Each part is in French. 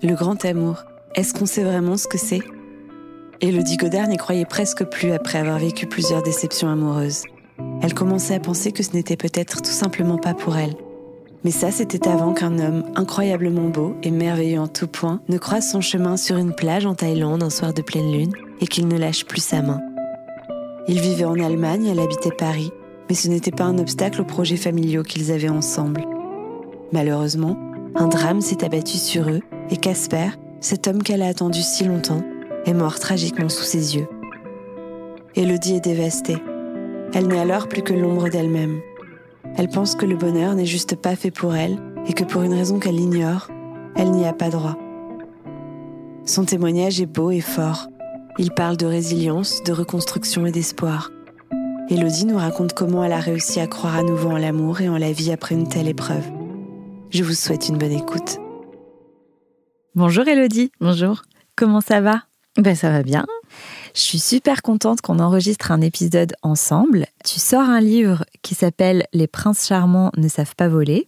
Le grand amour, est-ce qu'on sait vraiment ce que c'est? Elodie Godard n'y croyait presque plus après avoir vécu plusieurs déceptions amoureuses. Elle commençait à penser que ce n'était peut-être tout simplement pas pour elle. Mais ça, c'était avant qu'un homme incroyablement beau et merveilleux en tout point ne croise son chemin sur une plage en Thaïlande un soir de pleine lune et qu'il ne lâche plus sa main. Ils vivaient en Allemagne, elle habitait Paris, mais ce n'était pas un obstacle aux projets familiaux qu'ils avaient ensemble. Malheureusement, un drame s'est abattu sur eux et Casper, cet homme qu'elle a attendu si longtemps, est mort tragiquement sous ses yeux. Elodie est dévastée. Elle n'est alors plus que l'ombre d'elle-même. Elle pense que le bonheur n'est juste pas fait pour elle et que pour une raison qu'elle ignore, elle n'y a pas droit. Son témoignage est beau et fort. Il parle de résilience, de reconstruction et d'espoir. Elodie nous raconte comment elle a réussi à croire à nouveau en l'amour et en la vie après une telle épreuve. Je vous souhaite une bonne écoute. Bonjour Elodie. Bonjour. Comment ça va? Ben ça va bien. Je suis super contente qu'on enregistre un épisode ensemble. Tu sors un livre qui s'appelle Les princes charmants ne savent pas voler.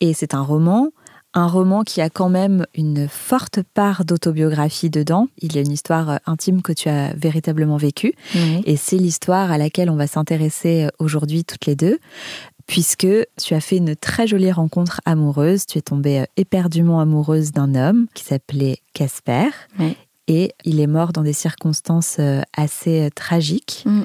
Et c'est un roman un roman qui a quand même une forte part d'autobiographie dedans. Il y a une histoire euh, intime que tu as véritablement vécue. Et c'est l'histoire à laquelle on va s'intéresser euh, aujourd'hui toutes les deux puisque tu as fait une très jolie rencontre amoureuse. Tu es tombée euh, éperdument amoureuse d'un homme qui s'appelait Casper. Et il est mort dans des circonstances euh, assez euh, tragiques. Mm.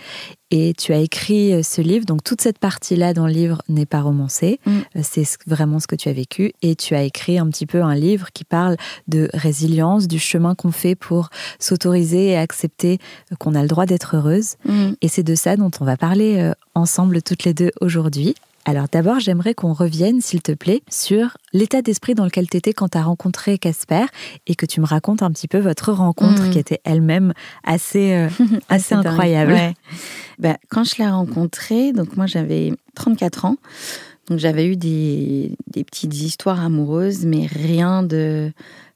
Et tu as écrit ce livre, donc toute cette partie-là dans le livre n'est pas romancée, mm. c'est vraiment ce que tu as vécu. Et tu as écrit un petit peu un livre qui parle de résilience, du chemin qu'on fait pour s'autoriser et accepter qu'on a le droit d'être heureuse. Mm. Et c'est de ça dont on va parler ensemble toutes les deux aujourd'hui. Alors d'abord, j'aimerais qu'on revienne, s'il te plaît, sur l'état d'esprit dans lequel tu étais quand tu as rencontré Casper et que tu me racontes un petit peu votre rencontre mm. qui était elle-même assez, euh, assez incroyable. Ben, quand je l'ai rencontré, donc moi j'avais 34 ans, donc j'avais eu des, des, petites histoires amoureuses, mais rien de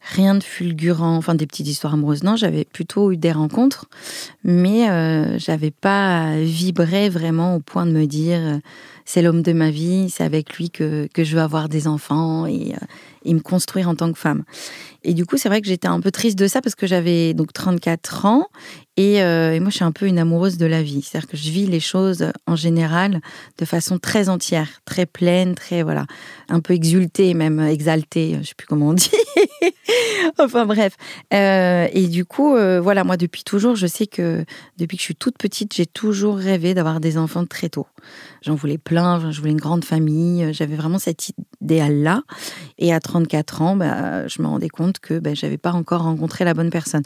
rien de fulgurant, enfin des petites histoires amoureuses. Non, j'avais plutôt eu des rencontres, mais euh, j'avais pas vibré vraiment au point de me dire euh, c'est l'homme de ma vie, c'est avec lui que, que je veux avoir des enfants et, euh, et me construire en tant que femme. Et du coup, c'est vrai que j'étais un peu triste de ça parce que j'avais donc 34 ans euh, et, moi, je suis un peu une amoureuse de la vie. C'est-à-dire que je vis les choses en général de façon très entière, très pleine, très, voilà, un peu exultée, même exaltée, je sais plus comment on dit. enfin bref. Euh, et du coup, euh, voilà, moi, depuis toujours, je sais que depuis que je suis toute petite, j'ai toujours rêvé d'avoir des enfants très tôt. J'en voulais plein, je voulais une grande famille, j'avais vraiment cet idéal-là. Et à 34 ans, bah, je me rendais compte que bah, j'avais pas encore rencontré la bonne personne.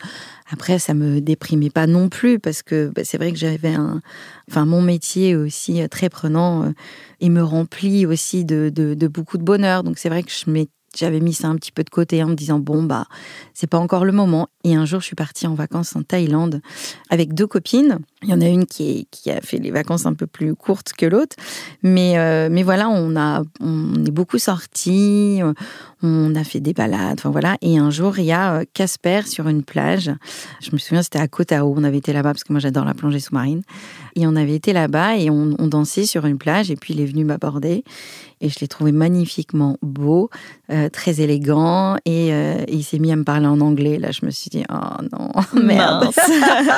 Après, ça me déprimait pas non plus parce que bah, c'est vrai que j'avais un, enfin mon métier aussi euh, très prenant euh, et me remplit aussi de, de beaucoup de bonheur. Donc c'est vrai que je m'étais j'avais mis ça un petit peu de côté en me disant bon bah c'est pas encore le moment. Et un jour je suis partie en vacances en Thaïlande avec deux copines. Il y en a une qui, qui a fait les vacances un peu plus courtes que l'autre. Mais euh, mais voilà on a on est beaucoup sortis on a fait des balades enfin voilà. Et un jour il y a euh, Casper sur une plage. Je me souviens c'était à Koh Tao on avait été là-bas parce que moi j'adore la plongée sous-marine. Et on avait été là-bas et on, on dansait sur une plage. Et puis il est venu m'aborder. Et je l'ai trouvé magnifiquement beau, euh, très élégant. Et, euh, il s'est mis à me parler en anglais. Là, je me suis dit oh non, merde,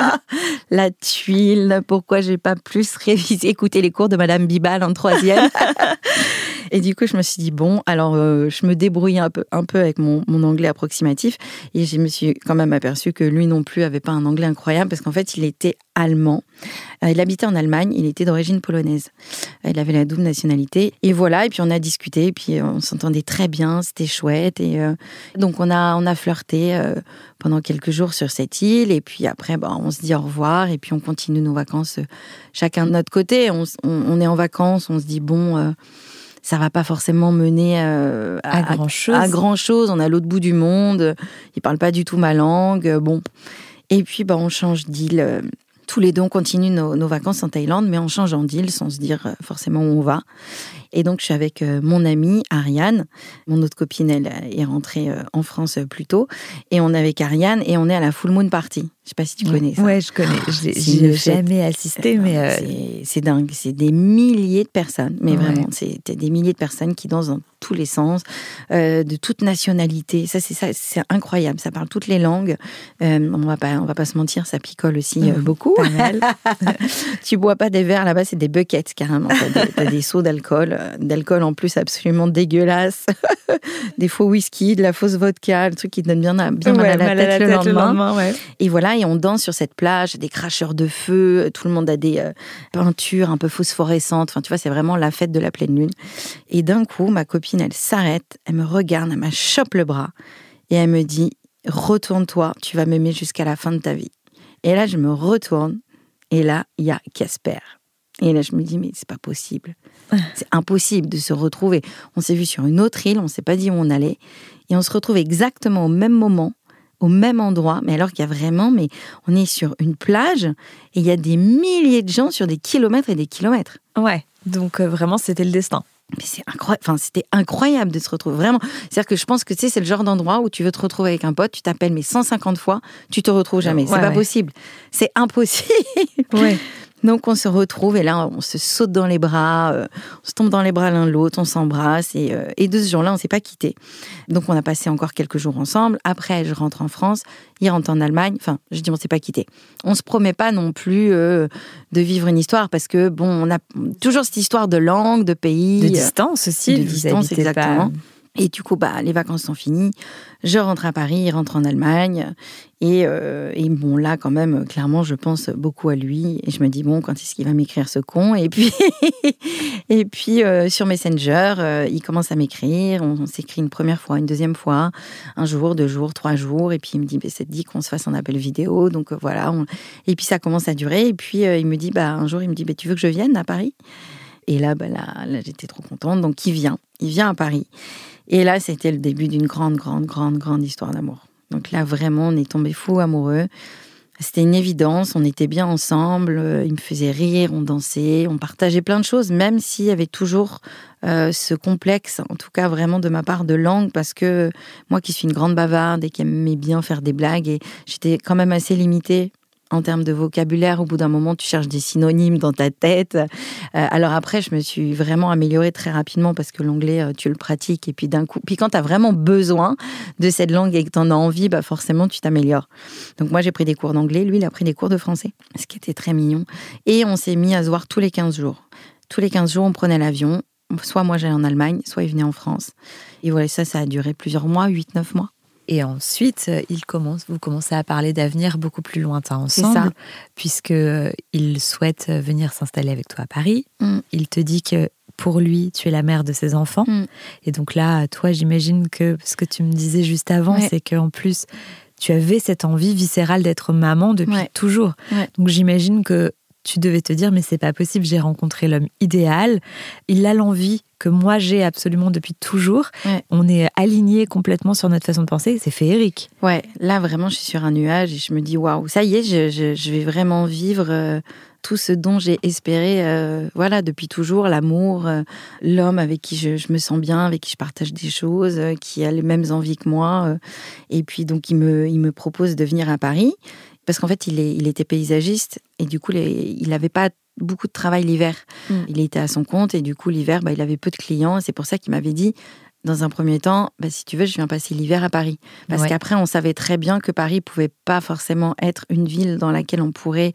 la tuile. Pourquoi j'ai pas plus révisé, écouté les cours de Madame Bibal en troisième Et du coup, je me suis dit, bon, alors euh, je me débrouillais un peu, avec mon, anglais approximatif. Et je me suis quand même aperçu que lui non plus avait pas un anglais incroyable parce qu'en fait, il était allemand. Euh, il habitait en Allemagne, il était d'origine polonaise. Euh, il avait la double nationalité. Et voilà, et puis on a discuté, et puis on s'entendait très bien, c'était chouette. Et donc on a, on a flirté pendant quelques jours sur cette île. Et puis après, bah, on se dit au revoir, et puis on continue nos vacances chacun de notre côté. On, est en vacances, on se dit, bon ça va pas forcément mener euh, à, grand chose. À grand chose. On est à l'autre bout du monde. Ils parlent pas du tout ma langue. Bon. Et puis, bah, on change d'île. Euh, tous les deux, on continue nos, vacances en Thaïlande, mais on change d'île sans se dire euh, forcément où on va. Et donc, je suis avec euh, mon amie Ariane. Mon autre copine, elle est rentrée euh, en France euh, plus tôt. Et on est avec Ariane et on est à la Full Moon Party. Je sais pas si tu connais ça. Ouais, je connais. Je n'ai jamais assisté, mais. C'est dingue. C'est des milliers de personnes. Mais vraiment, c'est des milliers de personnes qui dansent dans tous les sens, de toute nationalité. Ça, c'est ça, c'est incroyable. Ça parle toutes les langues. on va pas, on va pas se mentir, ça picole aussi beaucoup. Tu bois pas des verres là-bas, c'est des buckets carrément. T'as des, des seaux d'alcool, d'alcool en plus absolument dégueulasse, des faux whisky, de la fausse vodka, le truc qui donne bien, bien mal, à la, tête, le lendemain. Et voilà, et on danse sur cette plage, des cracheurs de feu, tout le monde a des euh, peintures un peu phosphorescentes. Enfin, tu vois, c'est vraiment la fête de la pleine lune. Et d'un coup, ma copine, elle s'arrête, elle me regarde, elle me chope le bras et elle me dit Retourne-toi, tu vas m'aimer jusqu'à la fin de ta vie. Et là, je me retourne et là, il y a Casper. Et là, je me dis, mais c'est pas possible. C'est impossible de se retrouver. On s'est vu sur une autre île, on s'est pas dit où on allait. Et on se retrouve exactement au même moment, au même endroit. Mais alors qu'il y a vraiment, mais on est sur une plage et il y a des milliers de gens sur des kilomètres et des kilomètres. Ouais. Donc euh, vraiment, c'était le destin. Mais c'est incroyable. Enfin, c'était incroyable de se retrouver. Vraiment. C'est-à-dire que je pense que tu sais, c'est le genre d'endroit où tu veux te retrouver avec un pote, tu t'appelles mais 150 fois, tu te retrouves jamais. c'est pas possible. C'est impossible. Ouais. Donc on se retrouve et là on se saute dans les bras, euh, on se tombe dans les bras l'un l'autre, on s'embrasse et, euh, et, de ce jour-là on s'est pas quitté. Donc on a passé encore quelques jours ensemble. Après je rentre en France, il rentre en Allemagne. Enfin je dis on s'est pas quitté. On se promet pas non plus euh, de vivre une histoire parce que bon on a toujours cette histoire de langue, de pays, de distance aussi, de distance exactement. Et du coup, bah, les vacances sont finies. Je rentre à Paris, il rentre en Allemagne. Et, euh, et, bon, là, quand même, clairement, je pense beaucoup à lui. Et je me dis, bon, quand est-ce qu'il va m'écrire ce con? Et puis, et puis euh, sur Messenger, euh, il commence à m'écrire. On, s'écrit une première fois, une deuxième fois, un jour, deux jours, trois jours. Et puis, il me dit, c'est dit qu'on se fasse un appel vidéo. Donc voilà. Et puis, ça commence à durer. Et puis, il me dit, bah, un jour, il me dit, bah, tu veux que je vienne à Paris? Et là, bah, là j'étais trop contente. Donc, il vient. Il vient à Paris. Et là, c'était le début d'une grande, grande, grande, grande histoire d'amour. Donc là, vraiment, on est tombé fou amoureux. C'était une évidence, on était bien ensemble, euh, il me faisait rire, on dansait, on partageait plein de choses, même s'il y avait toujours euh, ce complexe, en tout cas vraiment de ma part de langue, parce que moi qui suis une grande bavarde et qui aimais bien faire des blagues, et j'étais quand même assez limitée en termes de vocabulaire. Au bout d'un moment, tu cherches des synonymes dans ta tête. Euh, alors après, je me suis vraiment améliorée très rapidement parce que l'anglais, euh, tu le pratiques. Et puis d'un coup, puis quand tu as vraiment besoin de cette langue et que tu en as envie, bah forcément, tu t'améliores. Donc moi, j'ai pris des cours d'anglais. Lui, il a pris des cours de français, ce qui était très mignon. Et on s'est mis à se voir tous les 15 jours. Tous les 15 jours, on prenait l'avion. Soit moi, j'allais en Allemagne, soit il venait en France. Et voilà, ça, ça a duré plusieurs mois, 8-9 mois. Et ensuite, il commence, vous commencez à parler d'avenir beaucoup plus lointain ensemble, puisque il souhaite venir s'installer avec toi à Paris. Mm. Il te dit que pour lui, tu es la mère de ses enfants. Mm. Et donc là, toi, j'imagine que ce que tu me disais juste avant, c'est qu'en plus, tu avais cette envie viscérale d'être maman depuis toujours. Donc j'imagine que tu devais te dire mais c'est pas possible, j'ai rencontré l'homme idéal, il a l'envie que moi j'ai absolument depuis toujours. On est aligné complètement sur notre façon de penser, c'est féerique. Ouais, là vraiment je suis sur un nuage et je me dis waouh, ça y est, je, vais vraiment vivre euh, tout ce dont j'ai espéré, euh, voilà, depuis toujours, l'amour, euh, l'homme avec qui je, me sens bien, avec qui je partage des choses, qui a les mêmes envies que moi. et puis donc il me, il me propose de venir à Paris parce qu'en fait, il, est, il était paysagiste et du coup, il n'avait pas beaucoup de travail l'hiver. Mm. Il était à son compte et du coup, l'hiver, bah, il avait peu de clients. C'est pour ça qu'il m'avait dit, dans un premier temps, bah, si tu veux, je viens passer l'hiver à Paris. Parce qu'après, on savait très bien que Paris pouvait pas forcément être une ville dans laquelle on pourrait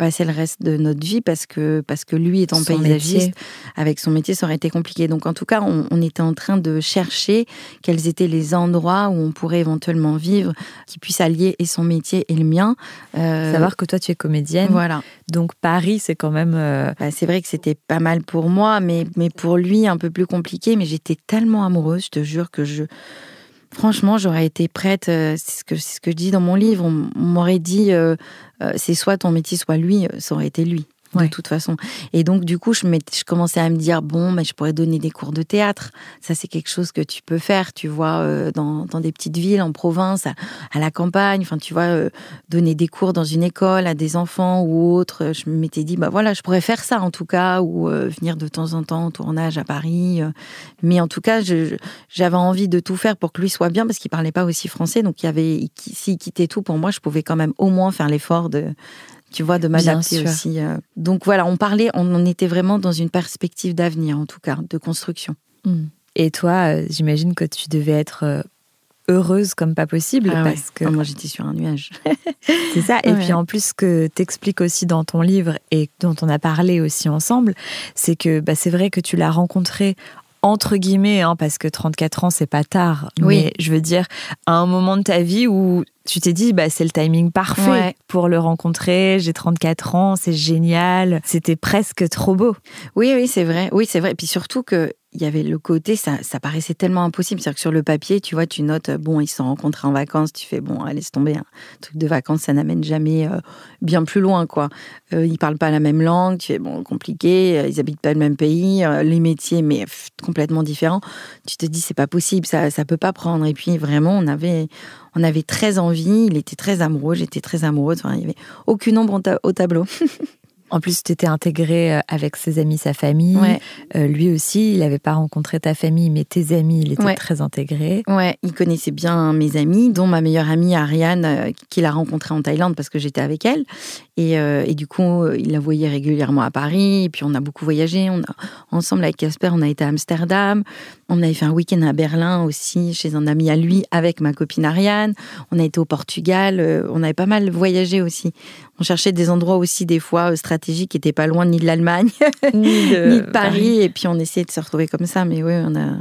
passer le reste de notre vie parce que, parce que lui étant paysagiste, avec son métier, ça aurait été compliqué. Donc en tout cas, on, était en train de chercher quels étaient les endroits où on pourrait éventuellement vivre, qui puissent allier et son métier et le mien. Euh, Savoir que toi, tu es comédienne. Voilà. Donc Paris, c'est quand même... Euh, bah, c'est vrai que c'était pas mal pour moi, mais, mais pour lui, un peu plus compliqué. Mais j'étais tellement amoureuse, je te jure que je franchement, j'aurais été prête. Euh, c'est ce que ce je dis dans mon livre. On, m'aurait dit, euh, euh, c'est soit ton métier, soit lui. Ça aurait été lui. De toute façon. Et donc, du coup, je, je commençais à me dire, bon, mais je pourrais donner des cours de théâtre. Ça, c'est quelque chose que tu peux faire, tu vois, euh, dans, dans, des petites villes, en province, à, la campagne. Enfin, tu vois, euh, donner des cours dans une école à des enfants ou autres. Je m'étais dit, bah voilà, je pourrais faire ça en tout cas, ou euh, venir de temps en temps en tournage à Paris. Mais en tout cas, j'avais envie de tout faire pour que lui soit bien, parce qu'il parlait pas aussi français. Donc, il y avait, s'il quittait tout pour moi, je pouvais quand même au moins faire l'effort de tu vois, de m'adapter aussi. Euh. Donc voilà, on parlait, on, était vraiment dans une perspective d'avenir, en tout cas, de construction. Hmm. Et toi, euh, j'imagine que tu devais être euh, heureuse comme pas possible ah parce que ah, moi j'étais sur un nuage. c'est ça. Et puis en plus, ce que t'expliques aussi dans ton livre et dont on a parlé aussi ensemble, c'est que bah, c'est vrai que tu l'as rencontré entre guillemets, hein, parce que 34 ans, c'est pas tard. Oui. Mais je veux dire, à un moment de ta vie où tu t'es dit, bah, c'est le timing parfait pour le rencontrer. J'ai 34 ans, c'est génial. C'était presque trop beau. Oui, oui, c'est vrai. Oui, c'est vrai. Et puis surtout que il y avait le côté, ça, ça paraissait tellement impossible. C'est-à-dire que sur le papier, tu vois, tu notes, bon, ils se sont rencontrés en vacances, tu fais, bon, laisse tomber, un truc de vacances, ça n'amène jamais euh, bien plus loin, quoi. Euh, ils parlent pas la même langue, tu fais, bon, compliqué, euh, ils habitent pas le même pays, les métiers, mais complètement différents. Tu te dis, c'est pas possible, ça, ça peut pas prendre. Et puis, vraiment, on avait, on avait très envie, il était très amoureux, j'étais très amoureuse, il y avait aucune ombre au tableau. En plus, tu étais intégré euh, avec ses amis, sa famille. Euh, lui aussi, il n'avait pas rencontré ta famille, mais tes amis, il était très intégré. Ouais, il connaissait bien mes amis, dont ma meilleure amie Ariane, euh, qu'il a rencontrée en Thaïlande parce que j'étais avec elle. Et, du coup, il la voyait régulièrement à Paris. Et puis, on a beaucoup voyagé. On a, ensemble avec Casper, on a été à Amsterdam. On avait fait un week-end à Berlin aussi, chez un ami à lui, avec ma copine Ariane. On a été au Portugal. on avait pas mal voyagé aussi. On cherchait des endroits aussi, des fois, stratégiques qui n'étaient pas loin ni de l'Allemagne, ni, de, Paris. Et puis, on essayait de se retrouver comme ça. Mais oui, on a,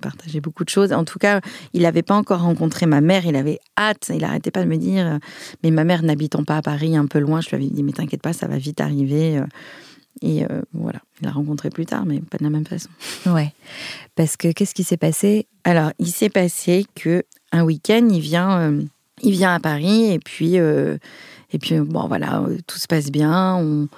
partagé beaucoup de choses. En tout cas, il n'avait pas encore rencontré ma mère. Il avait hâte. Il n'arrêtait pas de me dire, mais ma mère n'habitant pas à Paris, un peu loin, je lui avais dit, mais t'inquiète pas, ça va vite arriver. Et euh, voilà, il l'a rencontré plus tard, mais pas de la même façon. Ouais, parce que qu'est-ce qui s'est passé? Alors, il s'est passé que un week-end, il vient, euh, il vient à Paris et puis euh, et puis, bon, voilà, euh, tout se passe bien. On,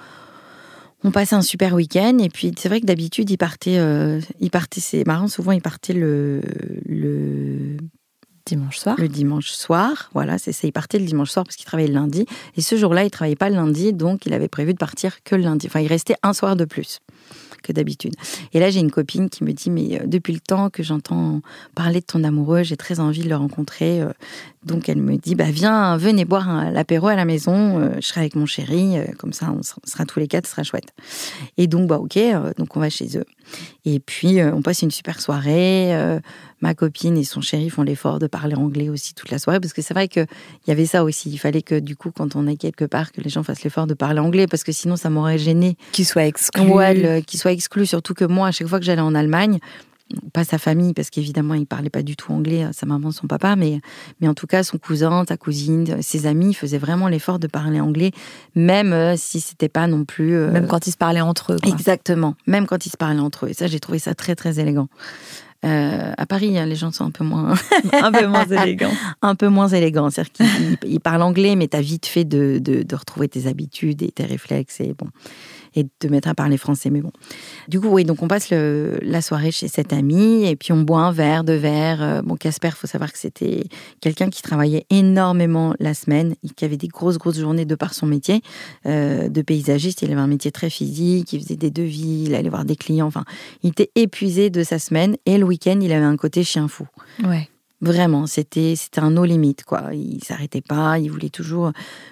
on passe un super week-end. Et puis, c'est vrai que d'habitude, il partait, euh, il partait c'est marrant, souvent, il partait le, le dimanche soir. Le dimanche soir, voilà, c'est ça. Il partait le dimanche soir parce qu'il travaillait le lundi. Et ce jour-là, il travaillait pas le lundi, donc il avait prévu de partir que le lundi. Enfin, il restait un soir de plus que d'habitude. Et là, j'ai une copine qui me dit, mais euh, depuis le temps que j'entends parler de ton amoureux, j'ai très envie de le rencontrer. Euh. Donc elle me dit, bah viens, venez boire l'apéro à la maison, euh, je serai avec mon chéri, comme ça on sera tous les quatre, ce sera chouette. Et donc, bah ok, donc on va chez eux. Et puis, on passe une super soirée. ma copine et son chéri font l'effort de parler anglais aussi toute la soirée, parce que c'est vrai qu'il y avait ça aussi. Il fallait que, du coup, quand on est quelque part, que les gens fassent l'effort de parler anglais, parce que sinon, ça m'aurait gêné. Qu'ils soient exclus. Ouais, qu'ils soient exclu, surtout que moi, à chaque fois que j'allais en Allemagne, pas sa famille, parce qu'évidemment, il parlait pas du tout anglais, sa maman, son papa, mais, mais en tout cas, son cousin, sa cousine, ses amis faisaient vraiment l'effort de parler anglais, même euh, si c'était pas non plus. Euh, même quand ils se parlaient entre eux. Exactement, même quand ils se parlaient entre eux. Et ça, j'ai trouvé ça très, très élégant. Euh, à Paris, hein, les gens sont un peu moins, un peu moins élégants, un peu moins élégants. C'est-à-dire qu'ils parlent anglais, mais tu as vite fait de, de, de, retrouver tes habitudes et tes réflexes. Et bon, et de mettre à parler français. Mais bon. Du coup, oui, donc on passe la soirée chez cette amie et puis on boit un verre, deux verres. Euh, bon, Casper, faut savoir que c'était quelqu'un qui travaillait énormément la semaine, qui avait des grosses, grosses journées de par son métier euh, de paysagiste. Il avait un métier très physique, il faisait des devis, il allait voir des clients. Enfin, il était épuisé de sa semaine et le week-end, il avait un côté chien fou. Ouais. Vraiment, c'était c'était un no limite quoi. Il s'arrêtait pas, il voulait toujours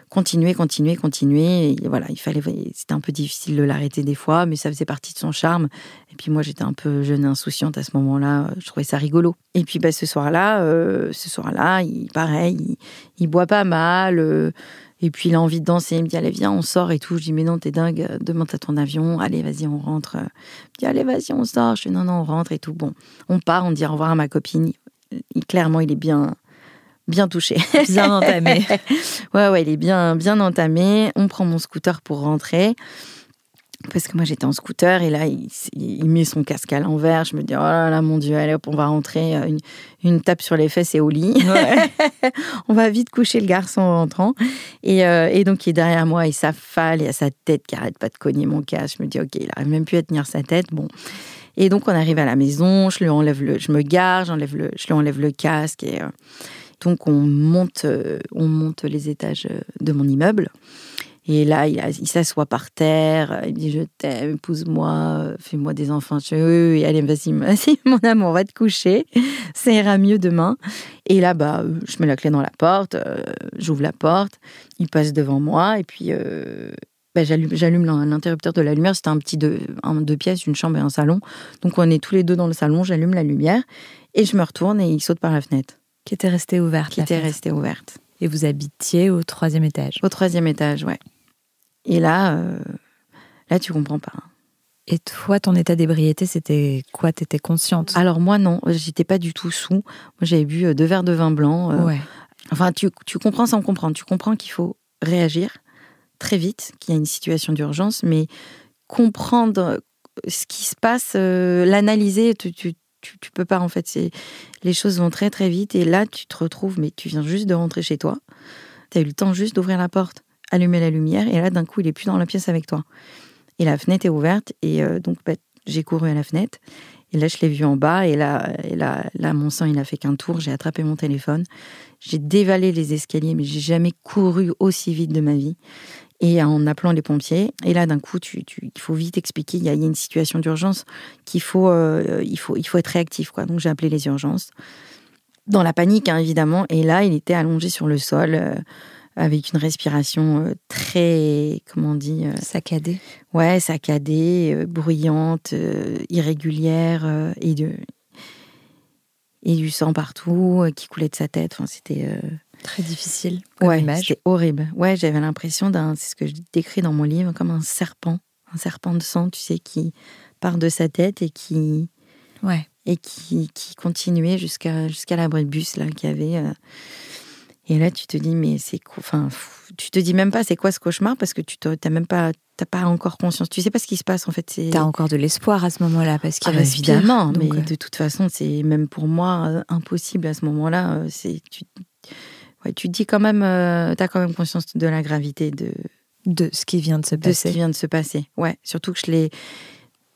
continuer, continuer, continuer. Voilà, il fallait. C'était un peu difficile de l'arrêter des fois, mais ça faisait partie de son charme. Et puis moi, j'étais un peu jeune insouciante à ce moment-là. Je trouvais ça rigolo. Et puis bah, ce soir-là, euh, ce soir-là, il pareil, il, boit pas mal. Euh, et puis il a envie de danser, il me dit allez viens on sort et tout. Je dis mais non t'es dingue, demain t'as ton avion, allez vas-y on rentre. Il dit allez vas-y on sort. Je dis non non on rentre et tout. Bon, on part, on dit au revoir à ma copine clairement, il est bien, bien touché. Bien entamé. ouais, ouais, il est bien, bien entamé. On prend mon scooter pour rentrer. parce que moi j'étais en scooter et là il, met son casque à l'envers. Je me dis oh là là mon dieu, allez hop, on va rentrer euh, une, tape sur les fesses et au lit. on va vite coucher le garçon en rentrant. Et, euh, et, donc il est derrière moi, il s'affale, il a sa tête qui arrête pas de cogner mon casque. Je me dis ok, il arrive même plus à tenir sa tête. Bon. Et donc on arrive à la maison, je lui enlève le, je me gare, j'enlève le, je lui enlève le casque et euh, donc on monte, on monte les étages de mon immeuble. Et là, il, s'assoit par terre, il me dit Je t'aime, épouse-moi, fais-moi des enfants. Je dis Oui, oui, allez, vas-y, vas mon amour, va te coucher, ça ira mieux demain. Et là, bah, je mets la clé dans la porte, euh, j'ouvre la porte, il passe devant moi, et puis euh, bah, j'allume l'interrupteur de la lumière. C'était un petit deux, deux pièces, une chambre et un salon. Donc on est tous les deux dans le salon, j'allume la lumière, et je me retourne et il saute par la fenêtre. Qui était restée ouverte. Qui était restée ouverte. Et vous habitiez au troisième étage Au troisième étage, ouais. Et là, euh, là, tu comprends pas. Et toi, ton état d'ébriété, c'était quoi? T'étais consciente? Alors moi, non, j'étais pas du tout sous. Moi, j'avais bu euh, deux verres de vin blanc. Euh, ouais. Enfin, tu, tu comprends sans comprendre. Tu comprends qu'il faut réagir très vite, qu'il y a une situation d'urgence, mais comprendre ce qui se passe, l'analyser, tu, peux pas en fait. Les choses vont très très vite et là, tu te retrouves, mais tu viens juste de rentrer chez toi. Tu as eu le temps juste d'ouvrir la porte allumer la lumière, et là, d'un coup, il est plus dans la pièce avec toi. Et la fenêtre est ouverte, et euh, donc bah, j'ai couru à la fenêtre. Et là, je l'ai vu en bas, et là, et là, là, mon sang, il a fait qu'un tour. J'ai attrapé mon téléphone, j'ai dévalé les escaliers, mais j'ai jamais couru aussi vite de ma vie. Et en appelant les pompiers, et là, d'un coup, tu, tu, il faut vite expliquer. Il y a, une situation d'urgence qu'il faut, euh, il faut, il faut être réactif, quoi. Donc j'ai appelé les urgences, dans la panique, hein, évidemment. Et là, il était allongé sur le sol. Euh, avec une respiration euh, très, comment on dit euh, Saccadée. Ouais, saccadée, bruyante, irrégulière, et, de, et du sang partout qui coulait de sa tête. Enfin, c'était. Très difficile. ouais, c'était horrible. Ouais, j'avais l'impression d'un, c'est ce que je décris dans mon livre, comme un serpent, un serpent de sang, tu sais, qui part de sa tête et qui, ouais, et qui, qui continuait jusqu'à jusqu'à l'abri de bus là, qui avait. Et là, tu te dis, mais c'est quoi Enfin, tu te dis même pas c'est quoi ce cauchemar parce que tu n'as même pas, t'as pas encore conscience. Tu sais pas ce qui se passe en fait. Tu as encore de l'espoir à ce moment-là parce qu'il ah, évidemment. mais euh. de toute façon, c'est même pour moi euh, impossible à ce moment-là. Euh, c'est tu, ouais, tu dis quand même, tu as quand même conscience de la gravité de de ce qui vient de se passer. De ce qui vient de se passer. Ouais, surtout que je l'ai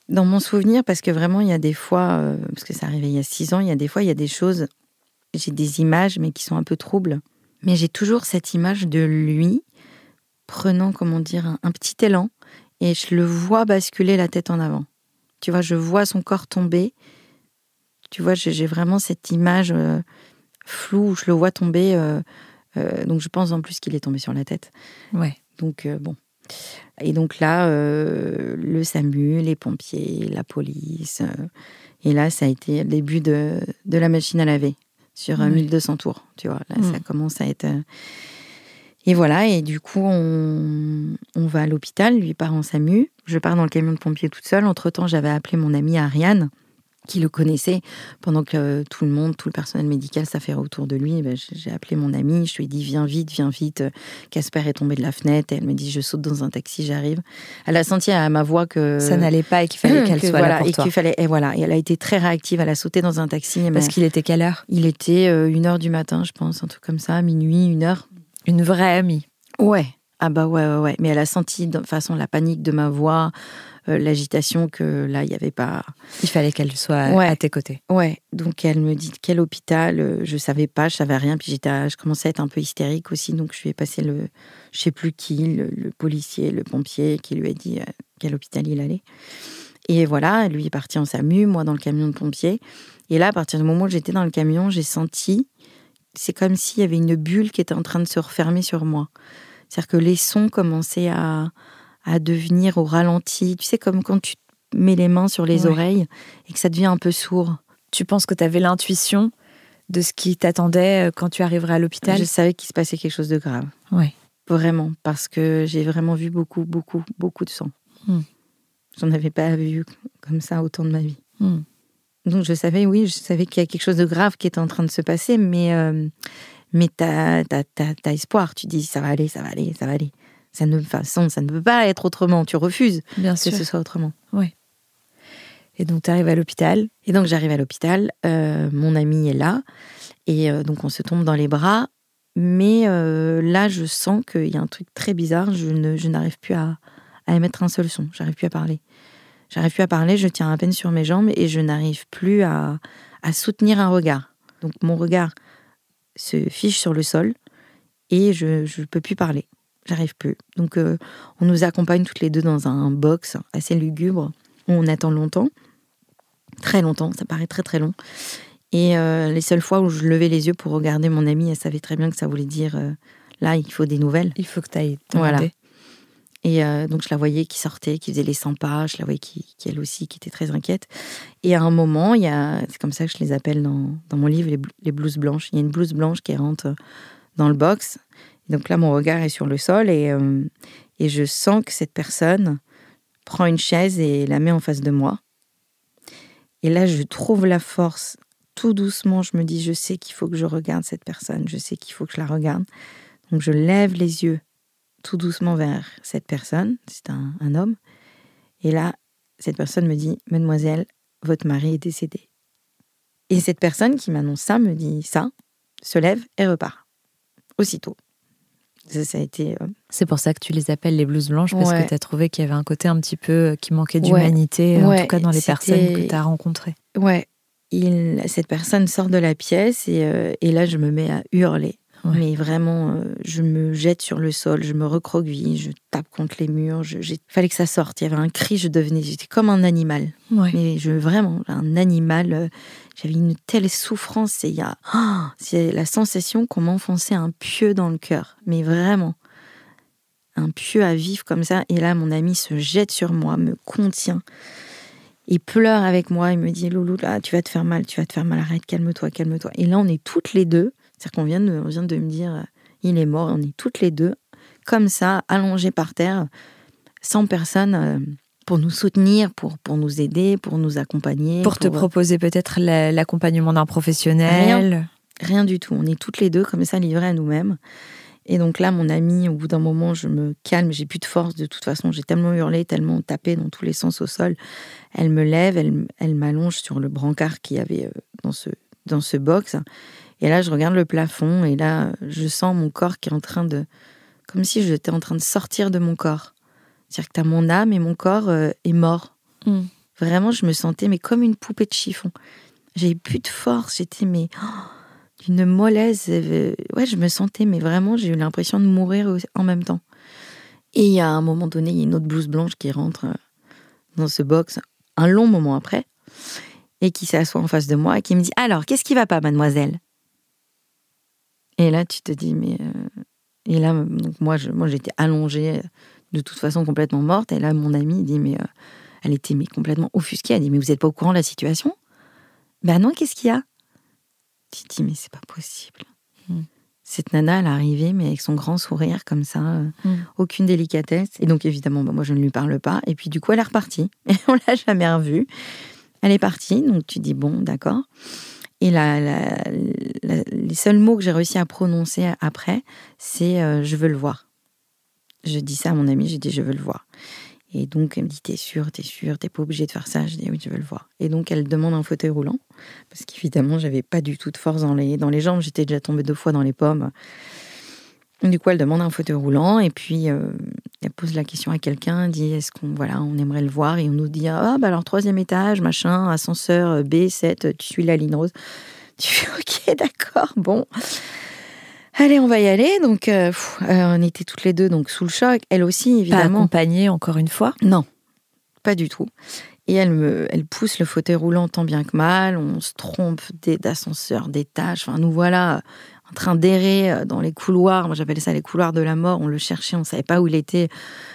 dans mon souvenir parce que vraiment il y a des fois, parce que ça arrivait il y a six ans, il y a des fois il y a des choses, j'ai des images mais qui sont un peu troubles mais j'ai toujours cette image de lui prenant, comment dire, un, petit élan et je le vois basculer la tête en avant. Tu vois, je vois son corps tomber. Tu vois, j'ai vraiment cette image euh, floue où je le vois tomber. Euh, euh, donc je pense en plus qu'il est tombé sur la tête. Ouais. Donc bon. Et donc là, le SAMU, les pompiers, la police. et là, ça a été le début de, de la machine à laver sur 1200 tours. Tu vois, là, ça mm. commence à être. Euh, et voilà, et du coup, on, on va à l'hôpital, lui part en SAMU. Je pars dans le camion de pompier toute seule. Entre-temps, j'avais appelé mon amie Ariane, qui le connaissait, pendant que tout le monde, tout le personnel médical s'affairait autour de lui. Ben, j'ai appelé mon amie, je lui ai dit Viens vite, viens vite. Casper est tombé de la fenêtre. Et elle me dit Je saute dans un taxi, j'arrive. Elle a senti à ma voix que. Ça n'allait pas et qu'il fallait qu'elle soit là. Pour et qu'il fallait. Et voilà. Et elle a été très réactive. Elle a sauté dans un taxi. Parce qu'il était quelle heure? Il était euh, une heure du matin, je pense, un truc comme ça, minuit, une heure. Une vraie amie. Ouais. Ah bah ouais, ouais, ouais. Mais elle a senti de façon la panique de ma voix, l'agitation que là, il n'y avait pas. Il fallait qu'elle soit à tes côtés. Ouais, donc elle me dit quel hôpital, euh, je savais pas, je savais rien, puis j'étais, je commençais à être un peu hystérique aussi, donc je lui ai passé le, je sais plus qui, le, policier, le pompier, qui lui a dit euh, quel hôpital il allait. Et voilà, lui est parti en SAMU, moi dans le camion de pompier. Et là, à partir du moment où j'étais dans le camion, j'ai senti, c'est comme s'il y avait une bulle qui était en train de se refermer sur moi. C'est-à-dire que les sons commençaient à, à devenir au ralenti. Tu sais, comme quand tu mets les mains sur les oreilles et que ça devient un peu sourd. Tu penses que tu avais l'intuition de ce qui t'attendait euh, quand tu arriverais à l'hôpital? Je savais qu'il se passait quelque chose de grave. Oui. Vraiment, parce que j'ai vraiment vu beaucoup, beaucoup, beaucoup de sang. Hmm. J'en avais pas vu comme ça autant de ma vie. Hmm. Donc je savais, oui, je savais qu'il y a quelque chose de grave qui était en train de se passer, mais, euh, mais t'as as, espoir. Tu dis, ça va aller, ça va aller, ça va aller. Ça ne, façon, ça ne peut pas être autrement. Tu refuses Bien que ce soit autrement. Oui. Et donc, tu arrives à l'hôpital Et donc, j'arrive à l'hôpital. Euh, mon ami est là. Et euh, donc, on se tombe dans les bras. Mais euh, là, je sens qu'il y a un truc très bizarre. Je, ne, je n'arrive plus à, à émettre un seul son. J'arrive plus à parler. J'arrive plus à parler. Je tiens à peine sur mes jambes et je n'arrive plus à, à soutenir un regard. Donc, mon regard se fiche sur le sol et je ne peux plus parler. J'arrive plus. Donc, on nous accompagne toutes les deux dans un box assez lugubre où on attend longtemps très longtemps, ça paraît très très long. Et euh, les seules fois où je levais les yeux pour regarder mon amie, elle savait très bien que ça voulait dire euh, là, il faut des nouvelles. Il faut que tu ailles. Voilà. Et euh, donc je la voyais qui sortait, qui faisait les 100 pas, je la voyais qui, elle aussi, qui était très inquiète. Et à un moment, il y a, c'est comme ça que je les appelle dans, dans mon livre, les, les, blouses blanches. Il y a une blouse blanche qui rentre dans le box. Donc là, mon regard est sur le sol et, et je sens que cette personne prend une chaise et la met en face de moi. Et là, je trouve la force. Tout doucement, je me dis, je sais qu'il faut que je regarde cette personne, je sais qu'il faut que je la regarde. Donc je lève les yeux tout doucement vers cette personne, c'est un, homme. Et là, cette personne me dit, mademoiselle, votre mari est décédé. Et cette personne qui m'annonce ça me dit ça, se lève et repart. Aussitôt. Ça, a été. Euh, c'est pour ça que tu les appelles les blouses blanches, parce que tu as trouvé qu'il y avait un côté un petit peu euh, qui manquait d'humanité, en tout cas dans les personnes que tu as rencontrées. Ouais. Il, cette personne sort de la pièce et, euh, et là, je me mets à hurler. Mais vraiment, je me jette sur le sol, je me recroqueville, je tape contre les murs. Il fallait que ça sorte. Il y avait un cri, je devenais, j'étais comme un animal. Mais je vraiment un animal. J'avais une telle souffrance et il y a, oh, c'est la sensation qu'on m'enfonçait un pieu dans le cœur. Mais vraiment, un pieu à vivre comme ça. Et là, mon ami se jette sur moi, me contient. Il pleure avec moi, il me dit Loulou, là, tu vas te faire mal, tu vas te faire mal, arrête, calme-toi, calme-toi. Et là, on est toutes les deux, c'est-à-dire qu'on vient, de, on vient de me dire euh, il est mort, on est toutes les deux, comme ça, allongées par terre, sans personne euh, pour nous soutenir, pour, pour nous aider, pour nous accompagner. Pour, te euh, proposer peut-être l'accompagnement d'un professionnel rien, rien, du tout. On est toutes les deux comme ça livrées à nous-mêmes. Et donc là, mon amie, au bout d'un moment, je me calme, j'ai plus de force. De toute façon, j'ai tellement hurlé, tellement tapé dans tous les sens au sol. Elle me lève, elle, elle m'allonge sur le brancard qu'il y avait dans ce, dans ce box. Et là, je regarde le plafond et là, je sens mon corps qui est en train de. comme si j'étais en train de sortir de mon corps. C'est-à-dire que tu as mon âme et mon corps euh, est mort. Mm. Vraiment, je me sentais mais comme une poupée de chiffon. J'avais plus de force, j'étais mais oh, d'une mollesse. Euh, ouais, je me sentais mais vraiment, j'ai eu l'impression de mourir en même temps. Et il y a un moment donné, il y a une autre blouse blanche qui rentre euh, dans ce box un long moment après et qui s'assoit en face de moi et qui me dit alors qu'est-ce qui va pas, mademoiselle? Et là, tu te dis mais et là donc moi je, moi j'étais allongée de toute façon complètement morte. Et là, mon amie dit, mais euh, elle était mais complètement offusquée. Elle dit, mais vous n'êtes pas au courant de la situation? Ben non, qu'est-ce qu'il y a? Tu dis, mais c'est pas possible. Hmm. Cette nana, elle est arrivée, mais avec son grand sourire comme ça, euh, hmm. aucune délicatesse. Et donc, évidemment, bah, moi, je ne lui parle pas. Et puis, du coup, elle est repartie. Et on l'a jamais revue. Elle est partie. Donc, tu dis, bon, d'accord. Et les seuls mots que j'ai réussi à prononcer après, c'est euh, je veux le voir. Je dis ça à mon ami, j'ai dit je veux le voir. Et donc elle me dit t'es sûr, t'es sûr, t'es pas obligé de faire ça. Je dis oui, je veux le voir. Et donc elle demande un fauteuil roulant parce qu'évidemment j'avais pas du tout de force dans les dans les jambes, j'étais déjà tombée deux fois dans les pommes. Du coup, elle demande un fauteuil roulant et puis euh, elle pose la question à quelqu'un, dit est-ce qu'on voilà, on aimerait le voir? Et on nous dit ah bah alors troisième étage, machin, ascenseur B7, tu suis la ligne rose. Tu fais ok d'accord bon. Allez, on va y aller. Donc, euh, euh, on était toutes les deux donc sous le choc. Elle aussi, évidemment. Pas accompagnée encore une fois? Non, pas du tout. Et elle me, elle pousse le fauteuil roulant tant bien que mal. On se trompe d'ascenseur, d'étage. Enfin, nous voilà en train d'errer euh, dans les couloirs. Moi, j'appelais ça les couloirs de la mort. On le cherchait, on savait pas où il était.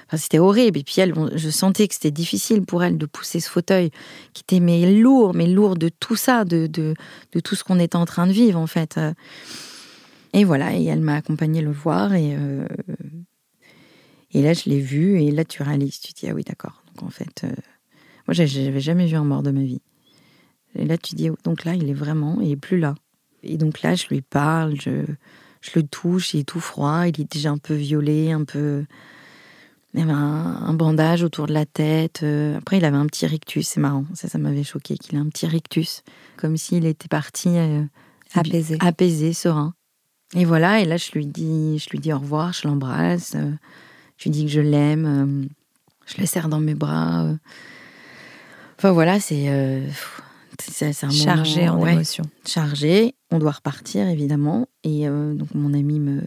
Enfin, c'était horrible. Et puis elle, je sentais que c'était difficile pour elle de pousser ce fauteuil qui était mais lourd, mais lourd de tout ça, de, de, de tout ce qu'on était en train de vivre en fait. Et voilà, et elle m'a accompagnée le voir et euh, et là je l'ai vu et là tu réalises, tu te dis ah oui d'accord. Donc en fait, euh, moi j'avais jamais vu un mort de ma vie. Et là tu dis donc là il est vraiment, il est plus là. Et donc là je lui parle, je je le touche, il est tout froid, il est déjà un peu violet, un peu Il avait un, bandage autour de la tête. Euh, après, il avait un petit rictus. C'est marrant. Ça, ça m'avait choqué qu'il ait un petit rictus. Comme s'il était parti euh, apaisé. apaisé, serein. Et voilà. Et là, je lui dis, je lui dis au revoir. Je l'embrasse. Euh, je lui dis que je l'aime. je le serre dans mes bras. Enfin, voilà, c'est. c'est un chargé en émotion. Chargé. On doit repartir, évidemment. Et donc, mon ami me,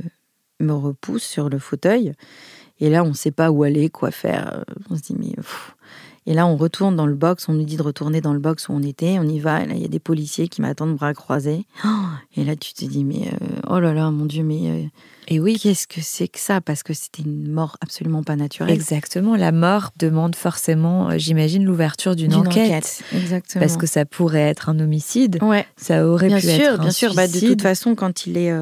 me repousse sur le fauteuil. Et là, on ne sait pas où aller, quoi faire. On se dit, mais. Et là, on retourne dans le box. On nous dit de retourner dans le box où on était. On y va. Et là, il y a des policiers qui m'attendent bras croisés. Et là, tu te dis, mais euh, oh là là, mon Dieu, mais. Euh, et oui, qu'est-ce que c'est que ça? Parce que c'était une mort absolument pas naturelle. Exactement. La mort demande forcément, euh, j'imagine, l'ouverture d'une enquête. Exactement. Parce que ça pourrait être un homicide. Ouais. Ça aurait bien pu sûr, être un Bien sûr, bien sûr. Bah, de toute façon, quand il est